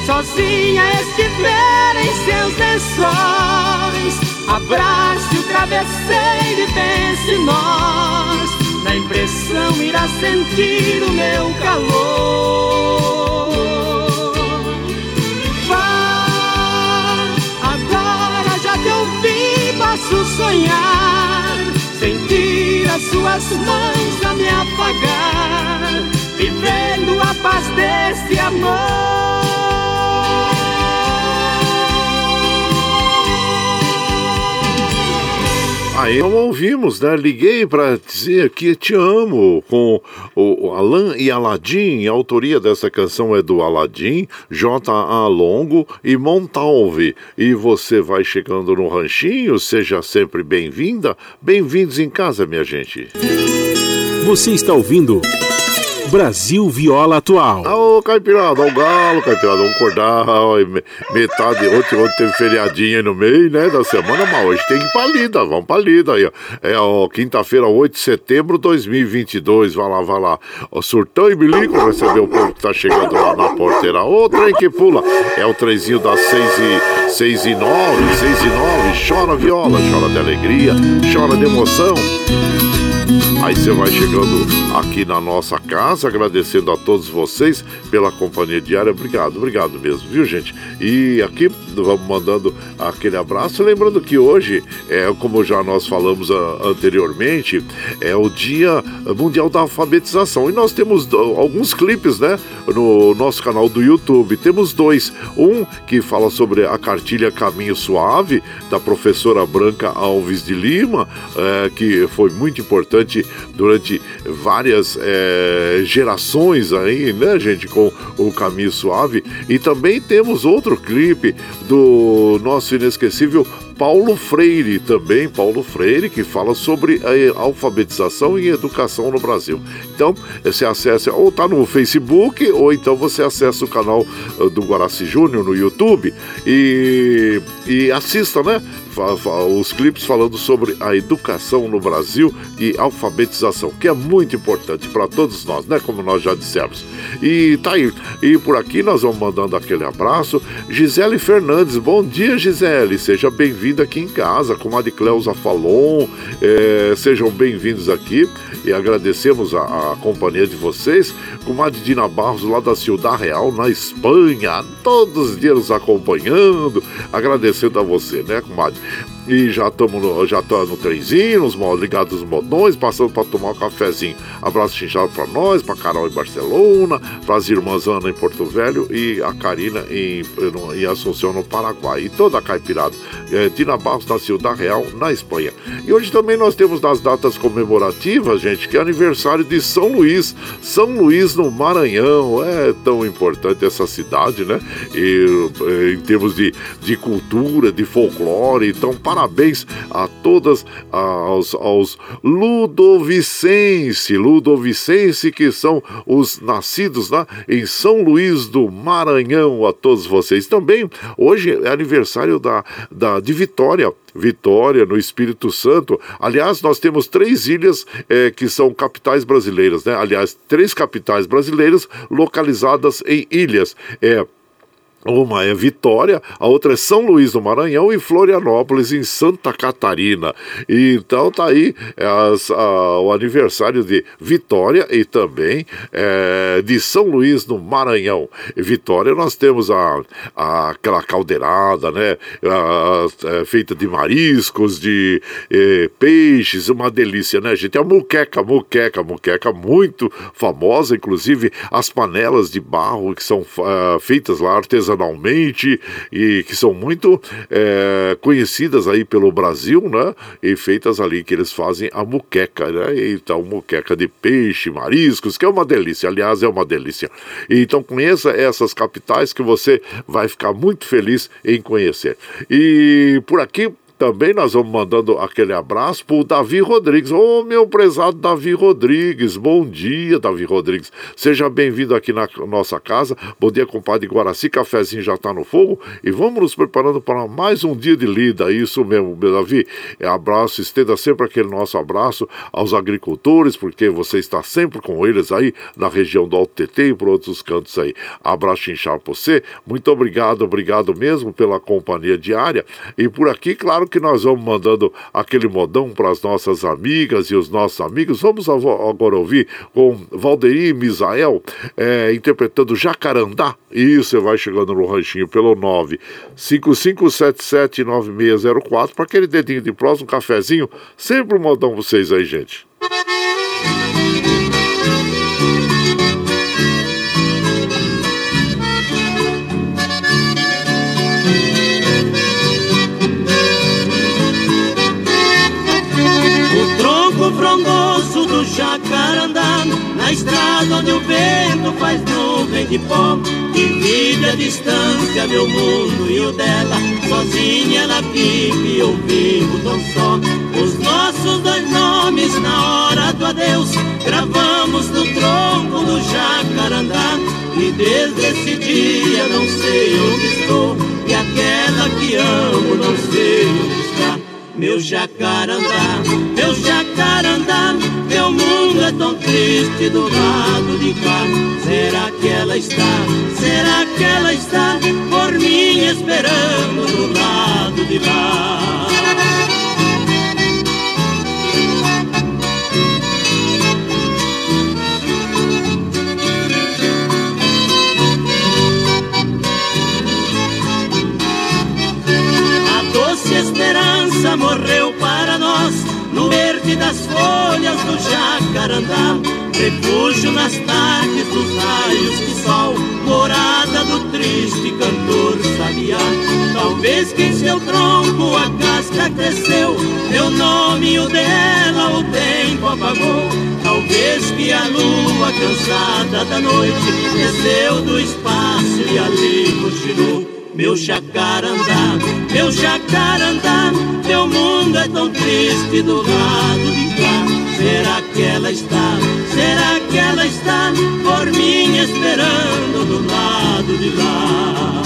sozinha estiver em seus lençóis, abrace o travesseiro e pense nós. Na impressão irá sentir o meu calor. Ouvi, posso sonhar as suas mãos a me apagar, vivendo a paz desse amor. Aí não ouvimos, né? Liguei para dizer que te amo com o Alan e Aladim. A autoria dessa canção é do Aladim, J.A. Longo e Montalve. E você vai chegando no ranchinho, seja sempre bem-vinda. Bem-vindos em casa, minha gente. Você está ouvindo. Brasil Viola Atual. Ô, Caipirada, o galo, Caipirada, vamos acordar. Metade, ontem, ontem teve feriadinha no meio, né, da semana, mas hoje tem que ir pra lida, vamos pra lida aí, ó. É, ó, quinta-feira, 8 de setembro de 2022, vai lá, vai lá. O Surtão e Bilico recebeu o povo que tá chegando lá na porteira. Ô, trem que pula, é o trenzinho das 6 e, 6 e 9, 6 e 9, chora viola, chora de alegria, chora de emoção. Aí você vai chegando aqui na nossa casa, agradecendo a todos vocês pela companhia diária. Obrigado, obrigado mesmo, viu, gente? E aqui vamos mandando aquele abraço. Lembrando que hoje, é como já nós falamos a, anteriormente, é o Dia Mundial da Alfabetização. E nós temos alguns clipes, né, no nosso canal do YouTube. Temos dois. Um que fala sobre a cartilha Caminho Suave, da professora Branca Alves de Lima, é, que foi muito importante durante várias é, gerações aí, né, gente, com o Caminho Suave. E também temos outro clipe do nosso inesquecível Paulo Freire também, Paulo Freire, que fala sobre a alfabetização e educação no Brasil. Então, você acessa, ou tá no Facebook, ou então você acessa o canal eh, do Guaraci Júnior no YouTube e, e assista, né? os clipes falando sobre a educação no Brasil e alfabetização, que é muito importante para todos nós, né? Como nós já dissemos. E tá aí. E por aqui nós vamos mandando aquele abraço. Gisele Fernandes, bom dia, Gisele. Seja bem-vinda aqui em casa, com a de Cleusa Falon. É, sejam bem-vindos aqui e agradecemos a, a, companhia de vocês. Com a de Dina Barros, lá da Ciudad Real, na Espanha, todos os dias nos acompanhando. Agradecendo a você, né, comadre? E já estamos no, já tô no trenzinho, nos ligados nos modões, passando para tomar um cafezinho. Abraço chinchado para nós, para Carol em Barcelona, para as irmãs Ana em Porto Velho e a Karina em, em Assunção, no Paraguai. E toda a caipirada. É, Tina Barros na Ciudad Real, na Espanha. E hoje também nós temos das datas comemorativas, gente, que é aniversário de São Luís. São Luís no Maranhão. É tão importante essa cidade, né? E, é, em termos de, de cultura, de folclore. Então, para parabéns a todas aos, aos Ludovicense, Ludovicense que são os nascidos lá em São Luís do Maranhão, a todos vocês. Também hoje é aniversário da, da de Vitória, Vitória, no Espírito Santo. Aliás, nós temos três ilhas é, que são capitais brasileiras, né? Aliás, três capitais brasileiras localizadas em ilhas. É Uma é Vitória, a outra é São Luís do Maranhão e Florianópolis, em Santa Catarina. E, então tá aí é, as, a, o aniversário de Vitória e também é, de São Luís do Maranhão. Em Vitória nós temos a, a aquela caldeirada, né? A, é, feita de mariscos, de é, peixes, uma delícia, né, gente? A muqueca, muqueca, muqueca muito famosa, inclusive as panelas de barro que são uh, feitas lá artesanalmente artesanalmente e que são muito é, conhecidas aí pelo Brasil, né? E feitas ali que eles fazem a muqueca, né? Então, muqueca de peixe, mariscos, que é uma delícia, aliás, é uma delícia. Então, conheça essas capitais que você vai ficar muito feliz em conhecer. E por aqui também nós vamos mandando aquele abraço para o Davi Rodrigues. Ô, oh, meu prezado Davi Rodrigues, bom dia, Davi Rodrigues. Seja bem-vindo aqui na nossa casa. Bom dia, compadre Guaraci. Cafezinho já está no fogo e vamos nos preparando para mais um dia de lida. Isso mesmo, meu Davi. É abraço, estenda sempre aquele nosso abraço aos agricultores, porque você está sempre com eles aí na região do Alto TT e por outros cantos aí. Abraço inchado para você. Muito obrigado, obrigado mesmo pela companhia diária. E por aqui, claro que nós vamos mandando aquele modão para as nossas amigas e os nossos amigos. Vamos agora ouvir com Valdeir Misael é, interpretando Jacarandá. E você vai chegando no ranchinho pelo 955779604 para aquele dedinho de próximo, um cafezinho. Sempre um modão vocês aí, gente. De pó Divide a distância, meu mundo e o dela. Sozinha ela vive, eu vivo tão só. Os nossos dois nomes na hora do adeus Gravamos no tronco do jacarandá. E desde esse dia não sei onde estou E aquela que amo não sei onde está meu jacarandá, meu jacarandá, meu mundo é tão triste do lado de cá. Será que ela está, será que ela está por mim esperando do lado de lá? Esperança morreu para nós no verde das folhas do jacarandá. Refúgio nas tardes dos raios de sol, morada do triste cantor sabiá. Talvez que em seu tronco a casca cresceu, meu nome e o dela o tempo apagou. Talvez que a lua cansada da noite desceu do espaço e ali cochilou meu jacarandá, meu jacarandá, meu mundo é tão triste do lado de cá. Será que ela está, será que ela está por mim esperando do lado de lá?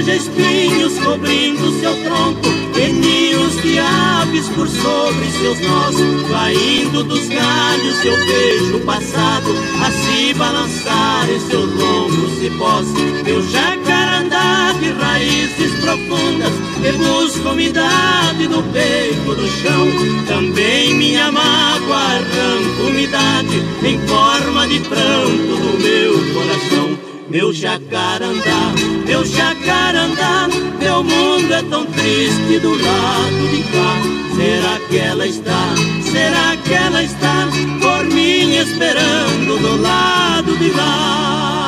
Haja espinhos cobrindo seu tronco E ninhos de aves por sobre seus nós Caindo dos galhos eu vejo o passado A se balançar em seus longos cipós Meu jacarandá de raízes profundas Que busca umidade no peito do chão. Também minha mágoa arranca umidade Em forma de pranto do meu coração meu jacarandá, meu jacarandá, meu mundo é tão triste do lado de cá. Será que ela está, será que ela está por mim esperando do lado de lá?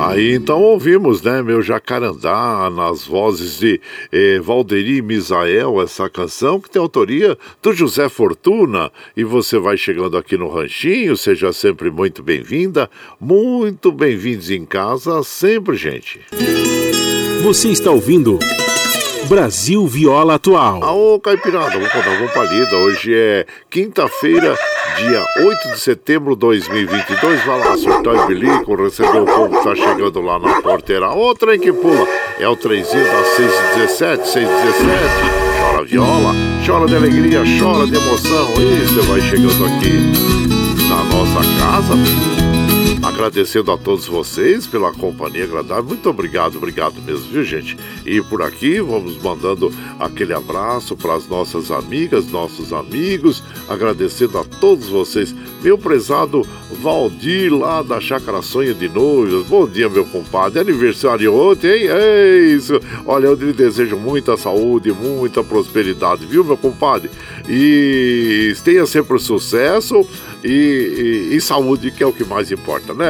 Aí então ouvimos, né, meu Jacarandá, nas vozes de eh, Valderi Misael, essa canção que tem autoria do José Fortuna. E você vai chegando aqui no Ranchinho, seja sempre muito bem-vinda, muito bem-vindos em casa, sempre, gente. Você está ouvindo. Brasil Viola Atual. Ô, Caipirada, vamos contar uma palida. Hoje é quinta-feira, dia 8 de setembro de 2022. Vai lá, surtar e bilico, recebeu o povo que tá chegando lá na porteira. Outra em que pula é o trenzinho das 617, 617. Chora viola, chora de alegria, chora de emoção. E você vai chegando aqui na nossa casa Agradecendo a todos vocês pela companhia agradável. Muito obrigado, obrigado mesmo, viu, gente? E por aqui vamos mandando aquele abraço para as nossas amigas, nossos amigos, agradecendo a todos vocês. Meu prezado Valdir, lá da Chácara Sonho de Noivos. Bom dia, meu compadre. Aniversário ontem, hein? É isso. Olha, eu lhe desejo muita saúde, muita prosperidade, viu, meu compadre? E tenha sempre sucesso e, e, e saúde, que é o que mais importa, né?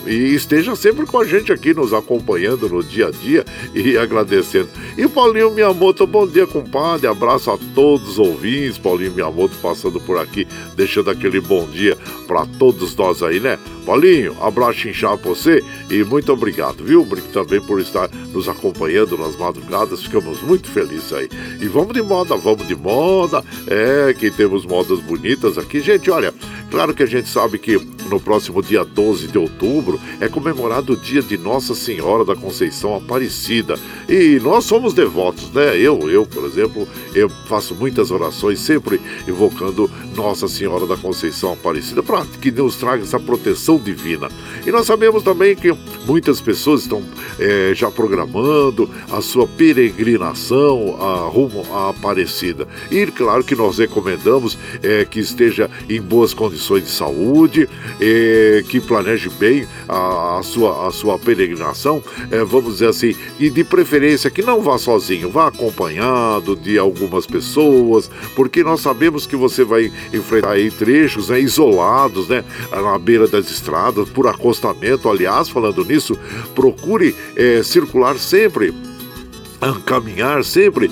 E esteja sempre com a gente aqui, nos acompanhando no dia a dia e agradecendo. E Paulinho Miyamoto, bom dia, compadre. Abraço a todos os ouvintes. Paulinho Miyamoto passando por aqui, deixando aquele bom dia para todos nós aí, né? Paulinho, abraço inchado pra você e muito obrigado, viu? Também por estar nos acompanhando nas madrugadas, ficamos muito felizes aí. E vamos de moda, vamos de moda. É, que temos modas bonitas aqui. Gente, olha, claro que a gente sabe que no próximo dia 12 de outubro é comemorado o dia de Nossa Senhora da Conceição Aparecida. E nós somos devotos, né? Eu, eu, por exemplo, eu faço muitas orações sempre invocando Nossa Senhora da Conceição Aparecida para que nos traga essa proteção divina. E nós sabemos também que muitas pessoas estão é, já programando a sua peregrinação a, rumo à Aparecida. E claro que nós recomendamos é, que esteja em boas condições de saúde, é, que planeje bem a, sua, a sua peregrinação, é, vamos dizer assim, e de preferência que não vá sozinho, vá acompanhado de algumas pessoas, porque nós sabemos que você vai enfrentar aí trechos né, isolados, né, na beira das estradas, por acostamento. Aliás, falando nisso, procure é, circular sempre caminhar sempre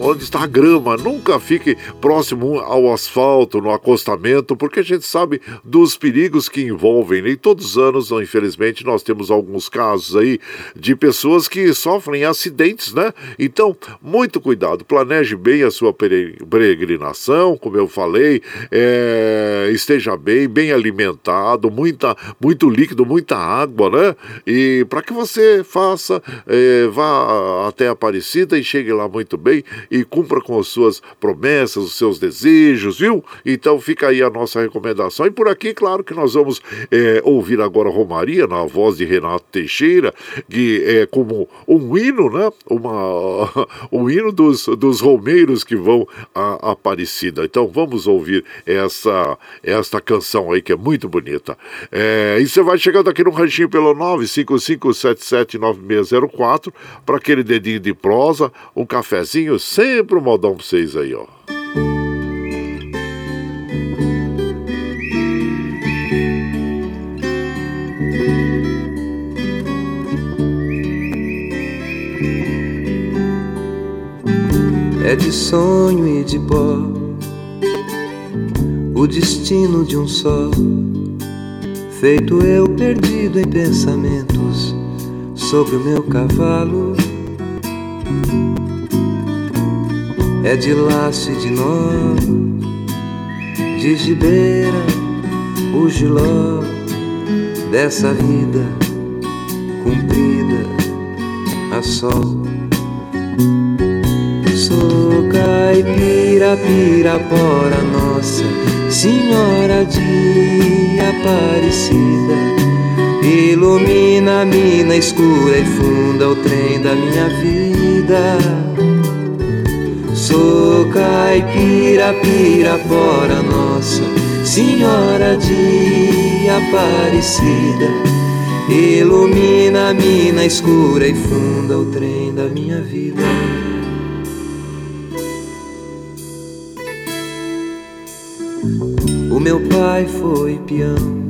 onde está a grama, nunca fique próximo ao asfalto, no acostamento, porque a gente sabe dos perigos que envolvem. E todos os anos, infelizmente, nós temos alguns casos aí de pessoas que sofrem acidentes, né? Então, muito cuidado, planeje bem a sua peregrinação, como eu falei, é, esteja bem, bem alimentado, muita, muito líquido, muita água, né? E para que você faça, é, vá até a Aparecida e chegue lá muito bem e cumpra com as suas promessas, os seus desejos, viu? Então fica aí a nossa recomendação. E por aqui, claro que nós vamos é, ouvir agora Romaria, na voz de Renato Teixeira, que é como um hino, né? Uma, um hino dos, dos romeiros que vão a Aparecida. Então vamos ouvir essa, esta canção aí que é muito bonita. É, e você vai chegando aqui no ranchinho pelo 955779604 para aquele dedinho de de prosa, um cafezinho, sempre um modão pra vocês aí, ó. É de sonho e de pó o destino de um só, feito eu perdido em pensamentos sobre o meu cavalo é de laço e de nó, de gibeira, o giló dessa vida cumprida a sol. Sou caipira, pirapora, nossa Senhora de Aparecida. Ilumina a mina escura e funda o trem da minha vida. Sou caipira, pirapora, nossa Senhora de Aparecida. Ilumina a mina escura e funda o trem da minha vida. O meu pai foi peão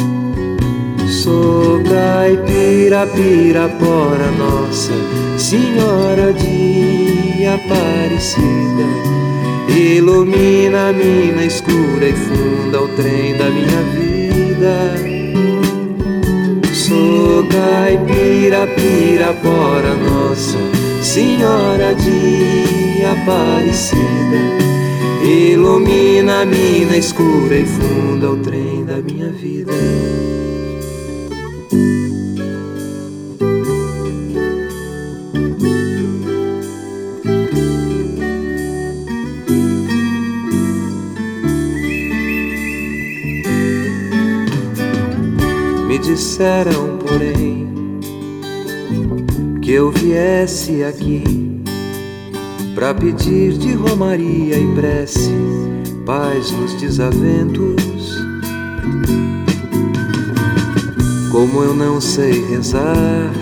Sou caipira, pirapora nossa Senhora de Aparecida. Ilumina a mina escura e funda o trem da minha vida. Sou caipira, pirapora nossa Senhora de Aparecida. Ilumina a mina escura e funda o trem da minha vida Me disseram, porém, que eu viesse aqui para pedir de romaria e prece paz nos desaventos. Como eu não sei rezar,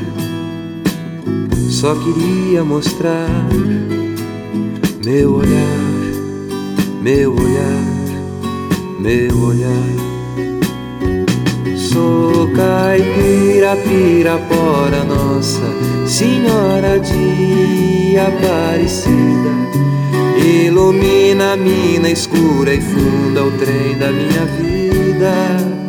só queria mostrar meu olhar, meu olhar, meu olhar. Sou caipira, pirapora nossa Senhora de Aparecida Ilumina a mina escura e funda o trem da minha vida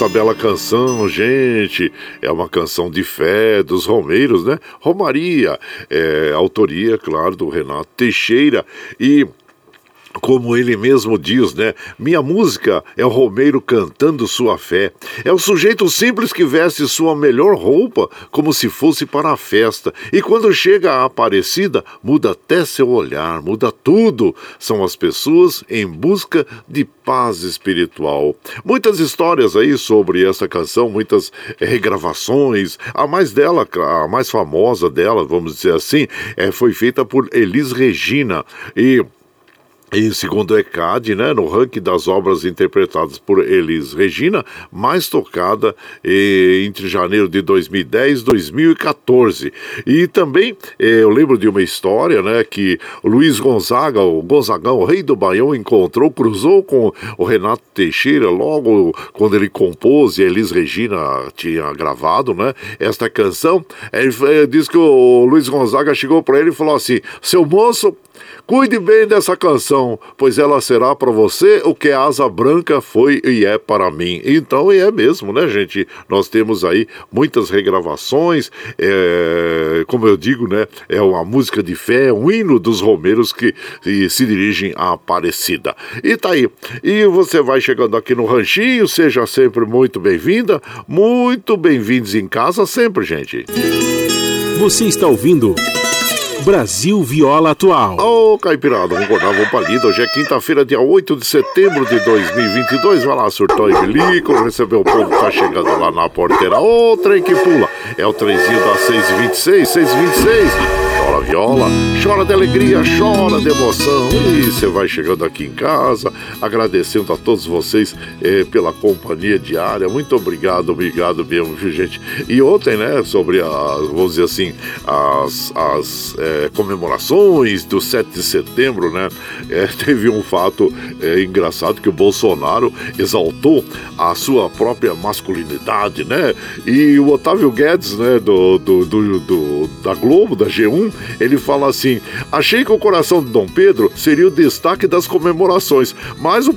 esta bela canção, gente, é uma canção de fé dos Romeiros, né? Romaria, é, autoria, claro, do Renato Teixeira. E como ele mesmo diz, né? Minha música é o Romeiro cantando sua fé. É o sujeito simples que veste sua melhor roupa como se fosse para a festa. E quando chega a Aparecida, muda até seu olhar, muda tudo. São as pessoas em busca de paz espiritual. Muitas histórias aí sobre essa canção, muitas regravações. A mais dela, a mais famosa dela, vamos dizer assim, é, foi feita por Elis Regina. E e segundo o ECAD, né, no ranking das obras interpretadas por Elis Regina, mais tocada eh, entre janeiro de 2010 e 2014. E também eh, eu lembro de uma história né, que Luiz Gonzaga, o Gonzagão, o rei do Baião, encontrou, cruzou com o Renato Teixeira logo quando ele compôs e Elis Regina tinha gravado né, esta canção. Ele, ele diz que o Luiz Gonzaga chegou para ele e falou assim: seu moço Cuide bem dessa canção, pois ela será para você o que a asa branca foi e é para mim. Então, e é mesmo, né, gente? Nós temos aí muitas regravações, é, como eu digo, né? É uma música de fé, um hino dos romeiros que se dirigem à Aparecida. E tá aí. E você vai chegando aqui no Ranchinho, seja sempre muito bem-vinda, muito bem-vindos em casa sempre, gente. Você está ouvindo. Brasil Viola Atual. Ô, oh, Caipirada, vamos acordar, vamos pra lida. Hoje é quinta-feira, dia 8 de setembro de 2022. Vai lá, surtou e bilico, recebeu o povo que tá chegando lá na porteira. Ô, oh, trem que pula. É o trenzinho das 6h26, 6h26 chora viola, chora de alegria, chora de emoção. E você vai chegando aqui em casa, agradecendo a todos vocês eh, pela companhia diária. Muito obrigado, obrigado mesmo, viu, gente? E ontem, né, sobre as, vamos dizer assim, as, as eh, comemorações do 7 de setembro, né, eh, teve um fato engraçado que o Bolsonaro exaltou a sua própria masculinidade, né? E o Otávio Guedes, né, do, do, do, do da Globo, da G1, Ele fala assim: achei que o coração de Dom Pedro seria o destaque das comemorações, mas o,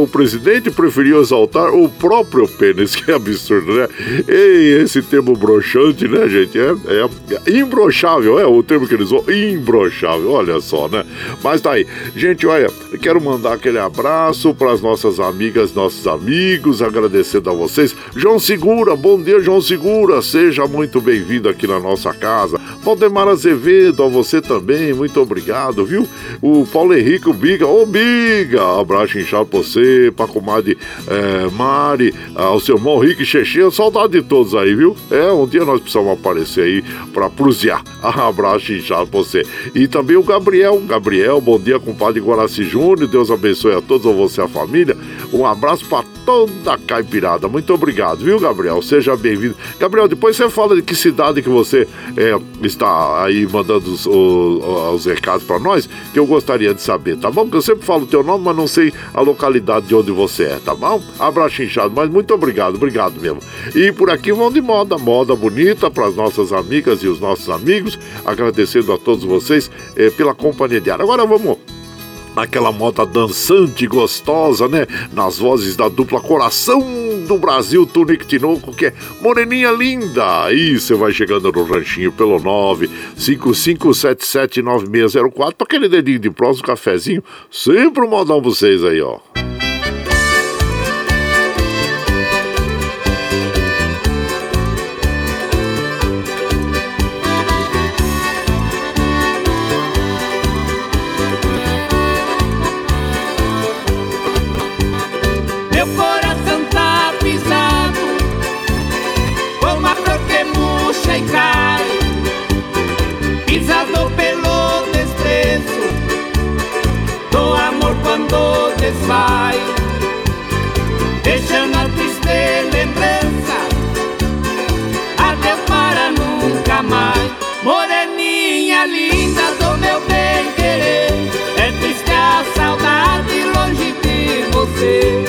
o presidente preferiu exaltar o próprio pênis. Que absurdo, né? E esse termo broxante, né, gente? É, é, é imbrochável, é o termo que eles usam, imbrochável, olha só, né? Mas tá aí. Gente, olha, quero mandar aquele abraço para as nossas amigas, nossos amigos, agradecendo a vocês. João Segura, bom dia, João Segura, seja muito bem-vindo aqui na nossa casa. Valdemar Azevedo, a você também, muito obrigado, viu? O Paulo Henrique, o Biga, ô Biga, abraço inchado pra você, pra comadre é, Mari, ao seu irmão Rick Cheche, saudade de todos aí, viu? É, um dia nós precisamos aparecer aí pra prusear. Abraço inchado pra você. E também o Gabriel, Gabriel, bom dia, compadre Guaraci Júnior, Deus abençoe a todos, a você a família. Um abraço pra toda a caipirada. Muito obrigado, viu, Gabriel? Seja bem-vindo. Gabriel, depois você fala de que cidade que você é, está aí mandando os, os, os recados para nós, que eu gostaria de saber, tá bom? Porque eu sempre falo o teu nome, mas não sei a localidade de onde você é, tá bom? Abraço inchado, mas muito obrigado, obrigado mesmo. E por aqui vão de moda, moda bonita para as nossas amigas e os nossos amigos, agradecendo a todos vocês eh, pela companhia diária. Agora vamos naquela moda dançante gostosa, né? Nas vozes da dupla Coração do Brasil, Tunic Tinoco, que é Moreninha Linda. Aí você vai chegando no ranchinho pelo 955779604 para aquele dedinho de próximo cafezinho. Sempre um modão vocês aí, ó. Vai, deixando a triste lembrança. Adeus para nunca mais, moreninha linda do meu bem querer. É triste a saudade longe de você,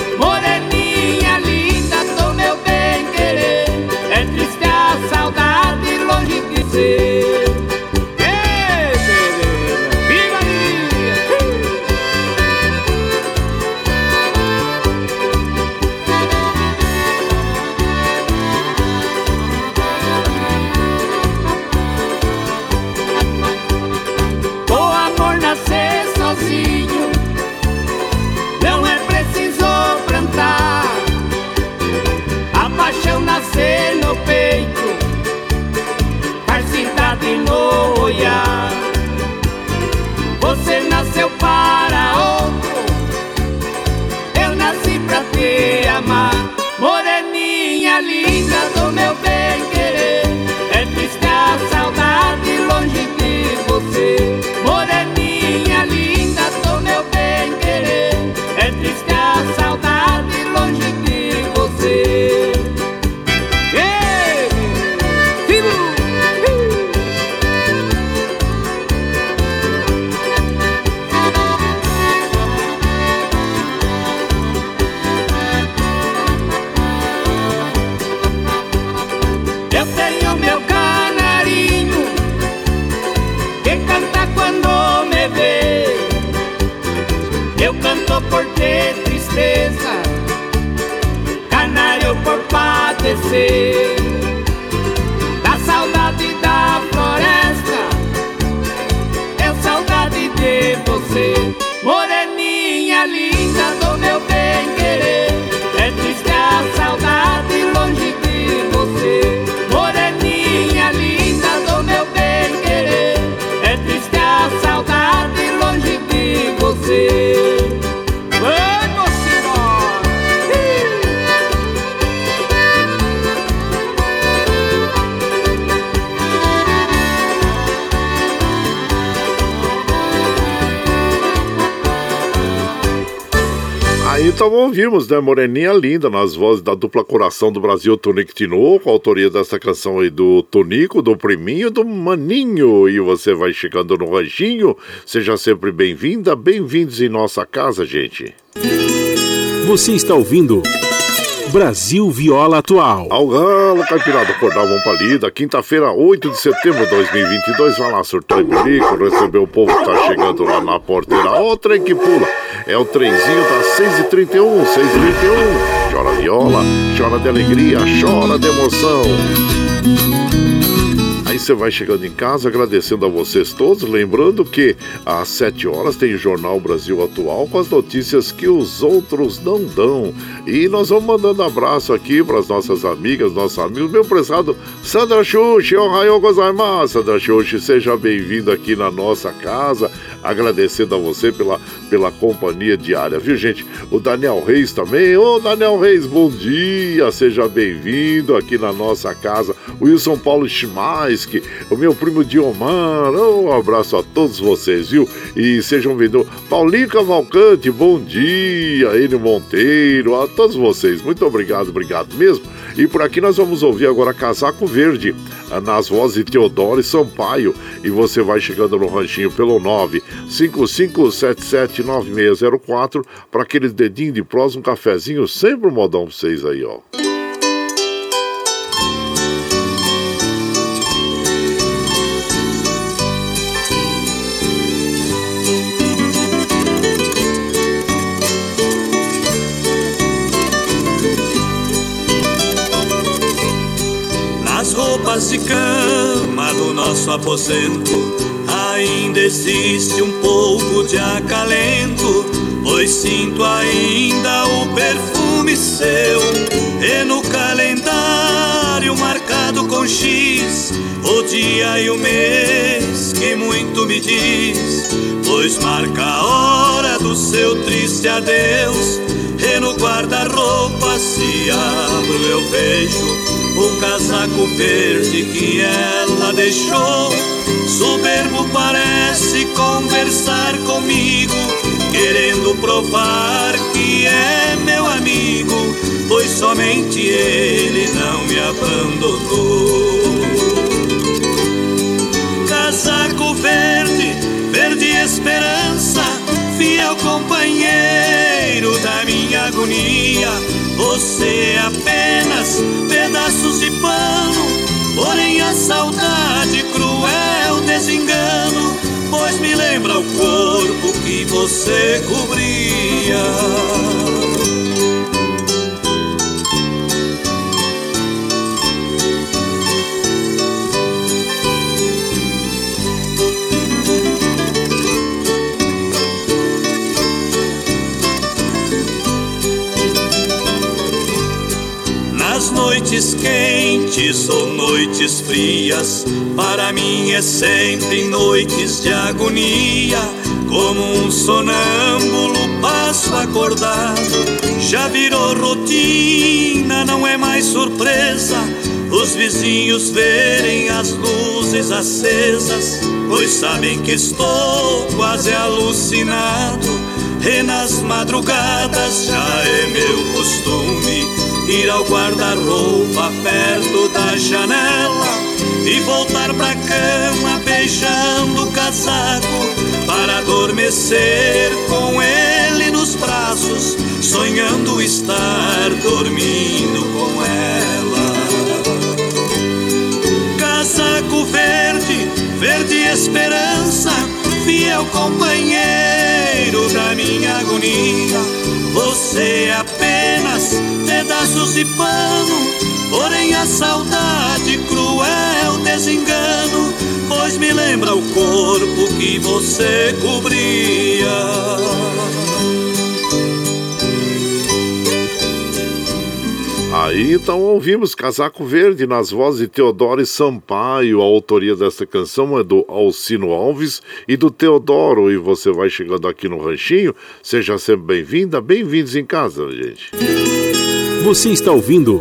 então ouvimos, né? Moreninha Linda, nas vozes da dupla Coração do Brasil, Tonico Tinoco, autoria dessa canção aí do Tonico, do Priminho do Maninho. E você vai chegando no ranchinho, seja sempre bem-vinda, bem-vindos em nossa casa, gente. Você está ouvindo. Brasil Viola Atual. Ao galo, caipirada, acordar, vamos pra lida. Quinta-feira, 8 de setembro de 2022. Vai lá, surtou e bilico, recebeu o povo que tá chegando lá na porteira. Ó, trem que pula. É o trenzinho das 6h31, 6h31. Chora viola, chora de alegria, chora de emoção. Aí você vai chegando em casa agradecendo a vocês todos, lembrando que às 7 horas tem o Jornal Brasil Atual com as notícias que os outros não dão. E nós vamos mandando abraço aqui para as nossas amigas, nossos amigos. Meu prezado Sandra Xuxi, Ohayou gozaimasu. Sandra Xuxi, seja bem-vindo aqui na nossa casa. Agradecendo a você pela, pela companhia diária, viu, gente? O Daniel Reis também. Ô, Daniel Reis, bom dia. Seja bem-vindo aqui na nossa casa. Wilson Paulo Schmais, o meu primo Diomar. Um abraço a todos vocês, viu? E sejam bem-vindos. Paulinho Cavalcante, bom dia. Ele Monteiro, a todos vocês. Muito obrigado, obrigado mesmo. E por aqui nós vamos ouvir agora Casaco Verde, nas vozes de Teodoro e Sampaio. E você vai chegando no ranchinho pelo 955779604 para aqueles dedinhos de prós, um cafezinho, sempre um modão pra vocês aí, ó. Roupas de cama do nosso aposento ainda existe um pouco de acalento, pois sinto ainda o perfume seu. E no calendário marcado com X, o dia e o mês que muito me diz, pois marca a hora do seu triste adeus. E no guarda-roupa se abro eu vejo o casaco verde que ela deixou. Soberbo parece conversar comigo, querendo provar que é meu amigo, pois somente ele não me abandonou. Casaco verde, verde esperança, fiel companheiro da minha agonia você é apenas pedaços de pano, porém a saudade cruel desengano, pois me lembra o corpo que você cobria. Quentes ou noites frias, para mim é sempre noites de agonia. Como um sonâmbulo passo acordado, já virou rotina, não é mais surpresa. Os vizinhos verem as luzes acesas, pois sabem que estou quase alucinado. E nas madrugadas já é meu costume ir ao guarda-roupa perto da janela e voltar pra cama beijando o casaco para adormecer com ele nos braços, sonhando estar dormindo com ela. Casaco verde, verde esperança, fiel companheiro da minha agonia. Você é apenas pedaços de pano, porém a saudade cruel desengano, pois me lembra o corpo que você cobria. Aí então ouvimos Casaco Verde nas vozes de Teodoro e Sampaio. A autoria desta canção é do Alcino Alves e do Teodoro. E você vai chegando aqui no Ranchinho. Seja sempre bem-vinda, bem-vindos em casa, gente. Você está ouvindo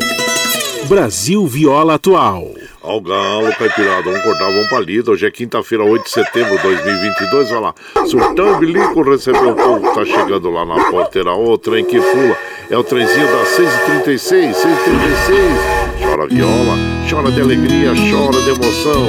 Brasil Viola Atual. Ao galo, caipirada, vamos acordar, vamos pra lida. Hoje é quinta-feira, 8 de setembro de 2022. Olha lá, Surtão Bilico recebeu o povo que tá chegando lá na porteira. O trem que fula é o trenzinho das 6h36, 6h36. Chora viola, chora de alegria, chora de emoção.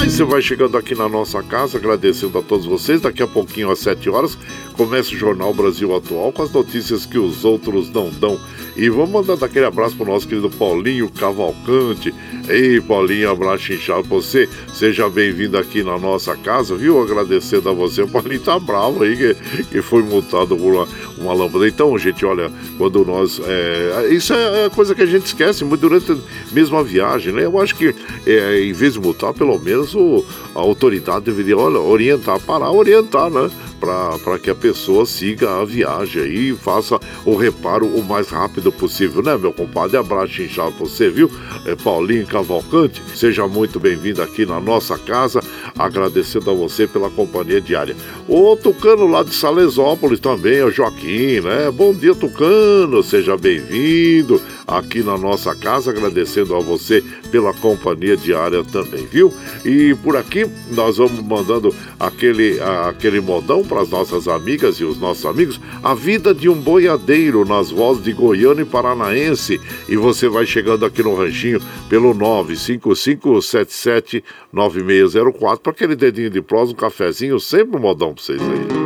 Aí você vai chegando aqui na nossa casa, agradecendo a todos vocês. Daqui a pouquinho, às 7 horas, começa o Jornal Brasil Atual com as notícias que os outros não dão. E vamos mandar aquele abraço pro nosso querido Paulinho Cavalcante. Ei, Paulinho, abraço inchado pra você. Seja bem-vindo aqui na nossa casa, viu? Agradecendo a você. O Paulinho tá bravo aí, que, que foi multado por uma, uma lâmpada. Então, gente, olha, quando nós. É, isso é, é coisa que a gente esquece muito durante mesmo a viagem, né? Eu acho que, é, em vez de multar, pelo menos o, a autoridade deveria, olha, orientar, parar, orientar, né? Para que a pessoa siga a viagem e faça o reparo o mais rápido possível, né, meu compadre? Abraço inchado pra você, viu? É Paulinho Cavalcante, seja muito bem-vindo aqui na nossa casa, agradecendo a você pela companhia diária. O Tucano lá de Salesópolis também, é o Joaquim, né? Bom dia, Tucano, seja bem-vindo aqui na nossa casa, agradecendo a você pela companhia diária também, viu? E por aqui nós vamos mandando aquele, aquele modão para as nossas amigas e os nossos amigos, a vida de um boiadeiro nas vozes de Goiânia e Paranaense. E você vai chegando aqui no ranchinho pelo 955779604 para aquele dedinho de prosa, um cafezinho, sempre um modão para vocês aí.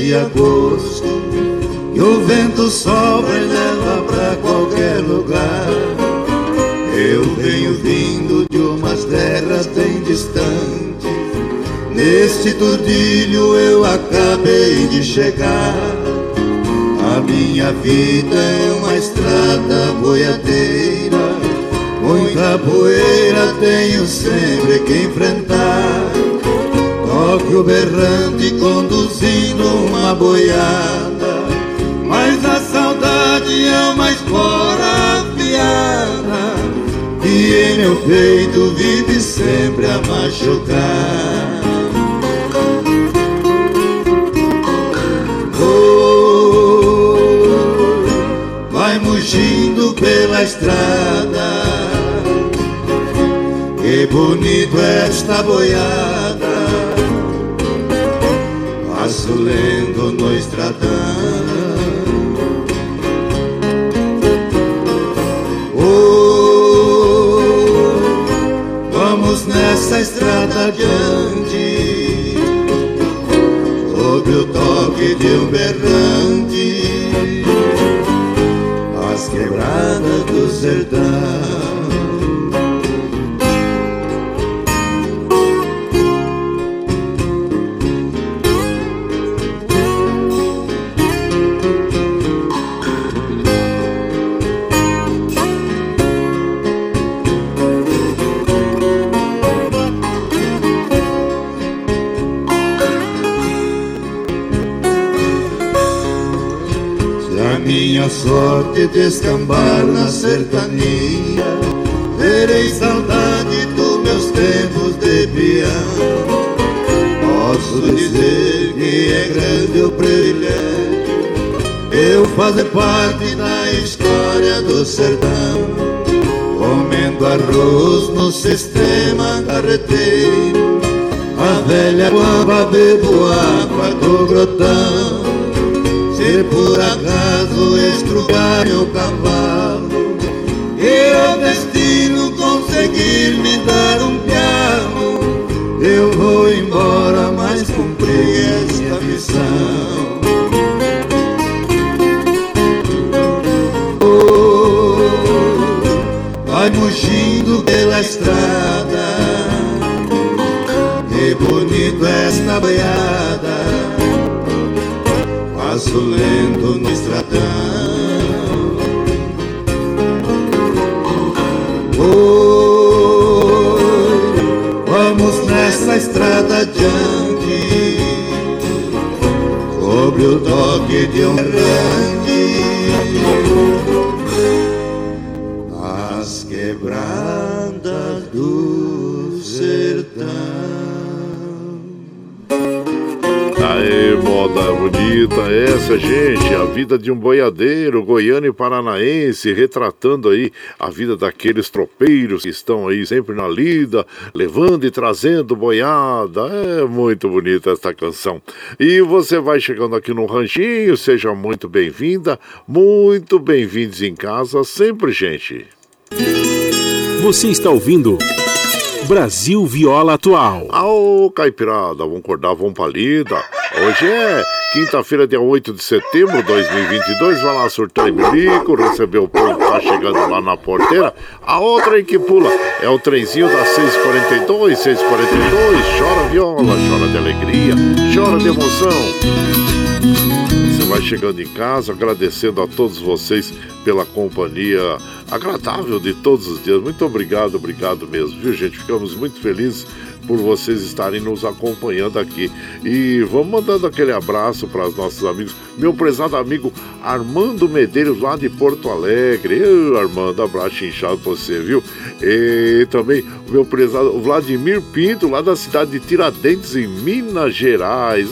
De agosto. E o vento sobra e leva pra qualquer lugar. Eu venho vindo de umas terras bem distantes. Neste turdilho eu acabei de chegar. A minha vida é uma estrada boiadeira. Muita poeira tenho sempre que enfrentar. Toque o berrante conduzindo uma boiada. Mas a saudade é uma espora afiada. E em meu peito vive sempre a machucar. Oh, Vai mugindo pela estrada. Que bonito esta boiada lendo no estradão. Oh, vamos nessa estrada adiante, sob o toque de um berrante, as quebradas do sertão. Sorte descambar na sertania Terei saudade dos meus tempos de peão. Posso dizer que é grande o privilégio Eu fazer parte da história do sertão. Comendo arroz no sistema carreteiro A velha guamba bebo água do grotão por acaso estrugar meu cavalo E o destino conseguir me dar um piano Eu vou embora, mas cumpri esta missão. Oh, Vai mugindo pela estrada Que bonito esta beada passo lento no estradão. Oi, vamos nessa estrada adiante, sobre o toque de um grande. As quebradas do é essa, gente? A vida de um boiadeiro goiano e paranaense, retratando aí a vida daqueles tropeiros que estão aí sempre na lida, levando e trazendo boiada. É muito bonita esta canção. E você vai chegando aqui no Ranchinho, seja muito bem-vinda, muito bem-vindos em casa, sempre, gente. Você está ouvindo. Brasil Viola Atual. Ô, Caipirada, vamos acordar, vamos pra lida. Hoje é quinta-feira, dia 8 de setembro de 2022. Vai lá surtar e bilico, receber o povo tá chegando lá na porteira. A outra aí que pula é o trenzinho das 642, 642. Chora viola, chora de alegria, chora de emoção vai chegando em casa, agradecendo a todos vocês pela companhia agradável de todos os dias. Muito obrigado, obrigado mesmo, viu, gente? Ficamos muito felizes por vocês estarem nos acompanhando aqui. E vamos mandando aquele abraço para os nossos amigos. Meu prezado amigo Armando Medeiros, lá de Porto Alegre. Eu, Armando, abraço inchado para você, viu? E também o meu prezado Vladimir Pinto, lá da cidade de Tiradentes, em Minas Gerais.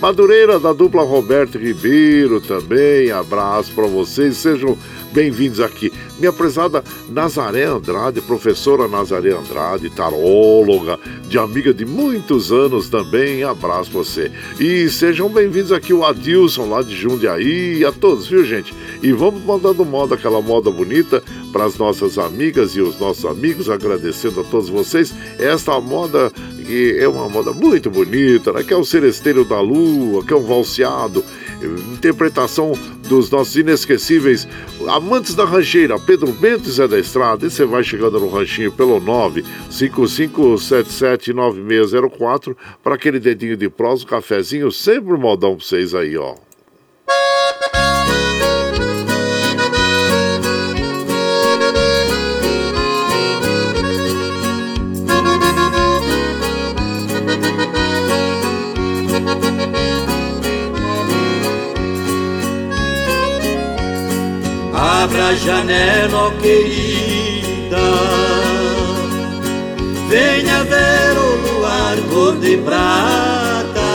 Madureira, da dupla Roberto Ribeiro também. Abraço para vocês. Sejam bem-vindos aqui. Minha prezada Nazaré Andrade, professora Nazaré Andrade, taróloga, de amiga de muitos anos também. Abraço você. E sejam bem-vindos aqui o Adilson, lá de Jundiaí, e a todos, viu, gente? E vamos mandando moda, aquela moda bonita para as nossas amigas e os nossos amigos, agradecendo a todos vocês. Esta moda que é uma moda muito bonita, né? que é o Seresteiro da Lua, que é um valseado, interpretação dos nossos inesquecíveis amantes da rancheira, Pedro Bento e Zé da Estrada. E você vai chegando no ranchinho pelo 955779604 para aquele dedinho de prosa, um cafezinho, sempre um modão para vocês aí, ó. Janela, oh querida. Venha ver o luar cor de prata.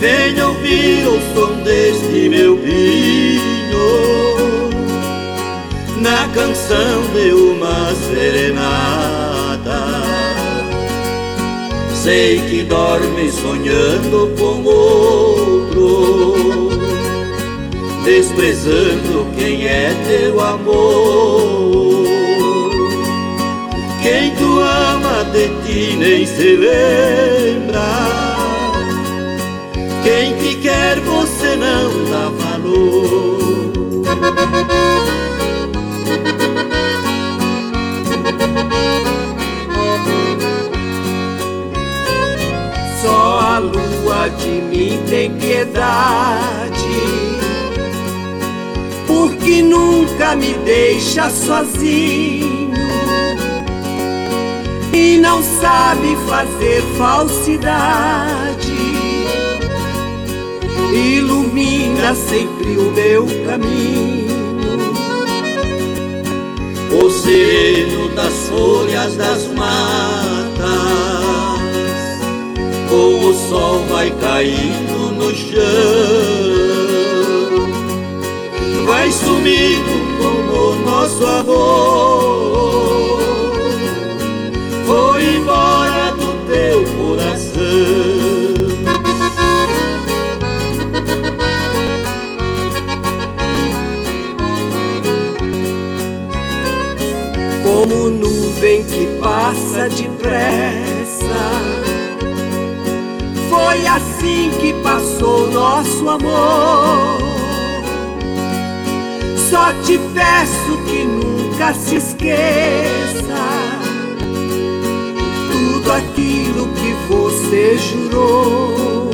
Venha ouvir o som deste meu vinho na canção de uma serenata. Sei que dorme sonhando com outro desprezando quem é teu amor. Quem tu ama de ti nem se lembra. Quem te quer você não dá valor. Só a lua de mim tem piedade porque nunca me deixa sozinho e não sabe fazer falsidade. Ilumina sempre o meu caminho, o sereno das folhas das matas, com o sol vai caindo no chão vai sumindo como nosso amor. Foi embora do teu coração. Como nuvem que passa depressa, foi assim que passou nosso amor só te peço que nunca se esqueça tudo aquilo que você jurou.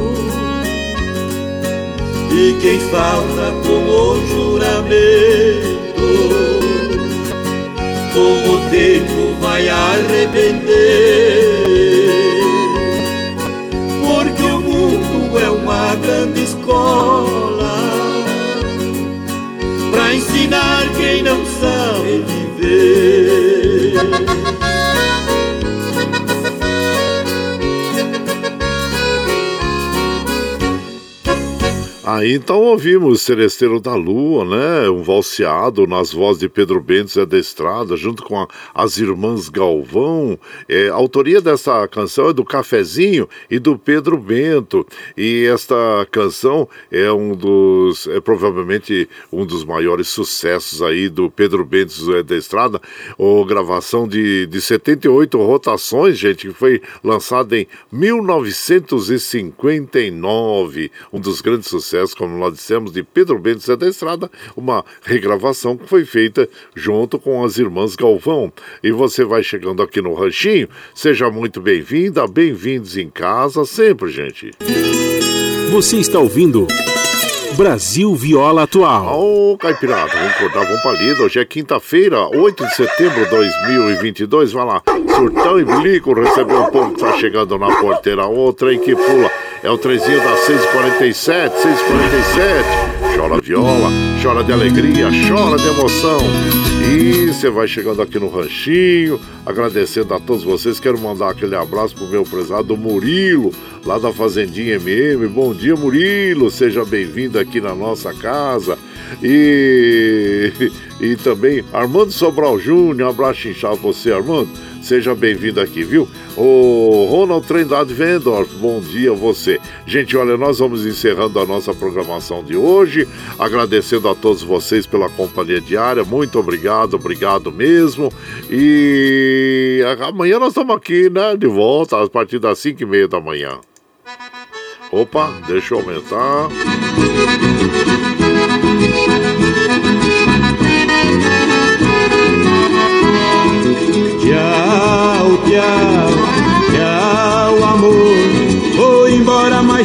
E quem falta com o juramento, com o tempo vai arrepender. Porque o mundo é uma grande escola ensinar quem não sabe viver. Ah, então ouvimos Celesteiro da Lua, né? Um valseado nas vozes de Pedro Bento e da Estrada, junto com a, as irmãs Galvão. É, a autoria dessa canção é do Cafezinho e do Pedro Bento. E esta canção é um dos, é provavelmente um dos maiores sucessos aí do Pedro Bento e da Estrada. Ou gravação de, de 78 rotações, gente, que foi lançada em 1959. Um dos grandes sucessos como nós dissemos, de Pedro Bento da Estrada, uma regravação que foi feita junto com as irmãs Galvão. E você vai chegando aqui no Ranchinho, seja muito bem-vinda, bem-vindos em casa sempre, gente. Você está ouvindo. Brasil Viola Atual. Ô, oh, Caipirada, vamos acordar, vamos pra lida. Hoje é quinta-feira, 8 de setembro de 2022. Vai lá, Surtão e Bilico recebeu um povo que tá chegando na porteira. Outra aí que pula. É o trezinho da 647, 647. Chora viola, chora de alegria, chora de emoção. E você vai chegando aqui no Ranchinho, agradecendo a todos vocês. Quero mandar aquele abraço pro meu prezado Murilo, lá da Fazendinha MM. Bom dia, Murilo. Seja bem-vindo aqui na nossa casa. E, e também Armando Sobral Júnior, um abraço inchado você, Armando. Seja bem-vindo aqui, viu? O Ronald Trindade Vendorf, bom dia a você. Gente, olha, nós vamos encerrando a nossa programação de hoje, agradecendo a todos vocês pela companhia diária, muito obrigado, obrigado mesmo. E amanhã nós estamos aqui, né, de volta, a partir das 5 e meia da manhã. Opa, deixa eu aumentar.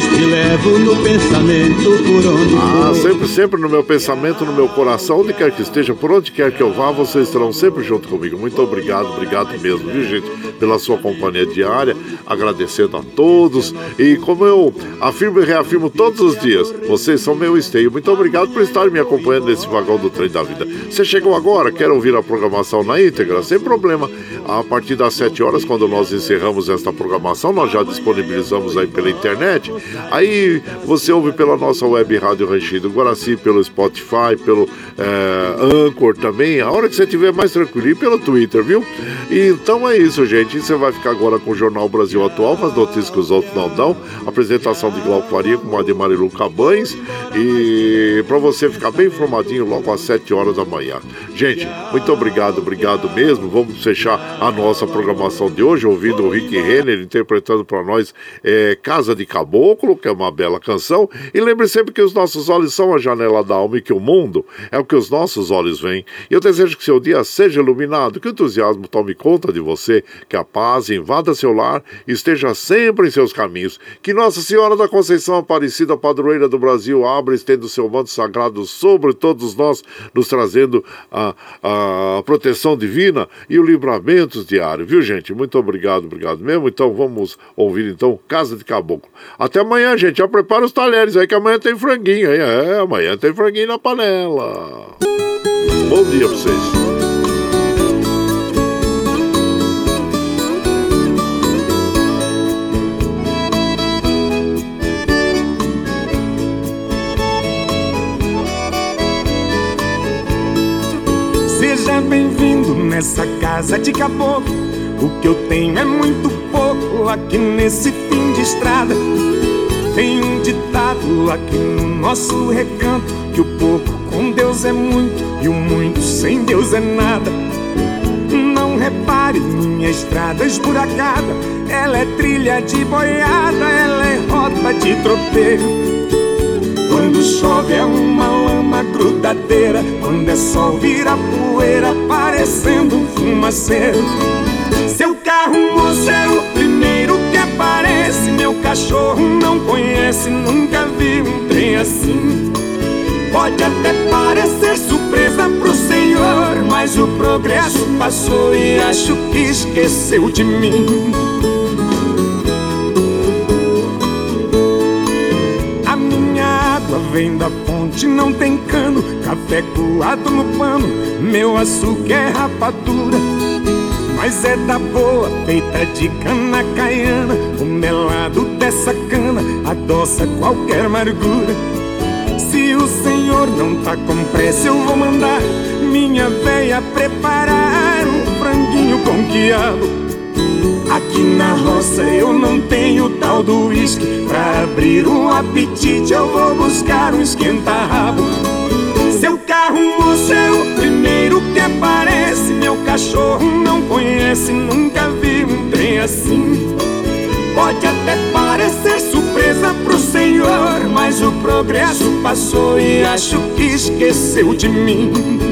Mas te levo no pensamento por onde Ah, sempre, sempre no meu pensamento, no meu coração, onde quer que esteja, por onde quer que eu vá, vocês estarão sempre junto comigo. Muito obrigado, obrigado mesmo, viu, gente, pela sua companhia diária, agradecendo a todos. E como eu afirmo e reafirmo todos os dias, vocês são meu esteio. Muito obrigado por estar me acompanhando nesse vagão do trem da vida. Você chegou agora, quer ouvir a programação na íntegra? Sem problema. A partir das 7 horas, quando nós encerramos esta programação, nós já disponibilizamos aí pela internet. Aí você ouve pela nossa web Rádio Ranchinho do Guaraci, pelo Spotify, pelo é, Anchor também, a hora que você estiver mais tranquilo, e pelo Twitter, viu? Então é isso, gente. Você vai ficar agora com o Jornal Brasil Atual, as notícias que os outros não dão. Apresentação de Glauco Faria com a de Marilu Cabanes. E para você ficar bem informadinho logo às 7 horas da manhã. Gente, muito obrigado, obrigado mesmo. Vamos fechar a nossa programação de hoje, ouvindo o Rick Renner interpretando para nós é, Casa de Caboclo, que é uma bela canção. E lembre sempre que os nossos olhos são a janela da alma e que o mundo é o que os nossos olhos veem. E eu desejo que seu dia seja iluminado, que o entusiasmo tome conta de você, que a paz invada seu lar e esteja sempre em seus caminhos. Que Nossa Senhora da Conceição Aparecida, padroeira do Brasil, abra e estenda o seu manto sagrado sobre todos nós, nos trazendo a, a proteção divina e o livramento diário, viu gente? Muito obrigado, obrigado mesmo. Então vamos ouvir então Casa de Caboclo. Até amanhã, gente. Já prepara os talheres aí que amanhã tem franguinho aí. É, amanhã tem franguinho na panela. Bom dia pra vocês. Seja bem-vindo nessa casa de caboclo. O que eu tenho é muito pouco aqui nesse fim de estrada. Tem um ditado aqui no nosso recanto: que o pouco com Deus é muito e o muito sem Deus é nada. Não repare minha estrada esburacada, ela é trilha de boiada, ela é rota de tropeiro. Quando chove é uma lama grudadeira, quando é sol vira poeira, parecendo um fumaceiro. Seu carro moço é o primeiro aparece, meu cachorro não conhece, nunca vi um trem assim. Pode até parecer surpresa pro senhor, mas o progresso passou e acho que esqueceu de mim. A minha água vem da fonte, não tem cano, café coado no pano, meu açúcar é rapadura. Mas é da boa, feita de cana caiana, o melado dessa cana adoça qualquer amargura. Se o senhor não tá com pressa, eu vou mandar minha veia preparar um franguinho com quiabo. Aqui na roça eu não tenho tal do uísque Pra abrir um apetite eu vou buscar um esquenta-rabo Seu carro, moço, é o primeiro que aparece Meu cachorro não conhece, nunca vi um trem assim. Pode até parecer surpresa pro senhor Mas o progresso passou e acho que esqueceu de mim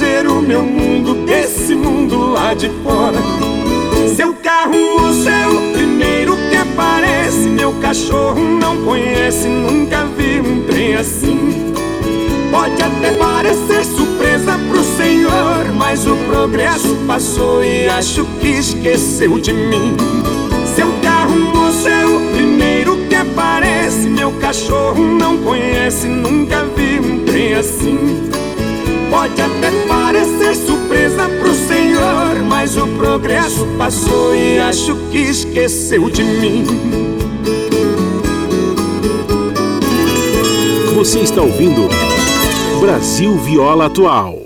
o meu mundo desse mundo lá de fora. Seu carro, o seu primeiro que aparece Meu cachorro não conhece, nunca vi um trem assim. Pode até parecer surpresa pro senhor Mas o progresso passou e acho que esqueceu de mim. Seu carro, o seu primeiro que aparece Meu cachorro não conhece, nunca vi um trem assim Pode até parecer surpresa pro senhor, mas o progresso passou e acho que esqueceu de mim. Você está ouvindo Brasil Viola Atual.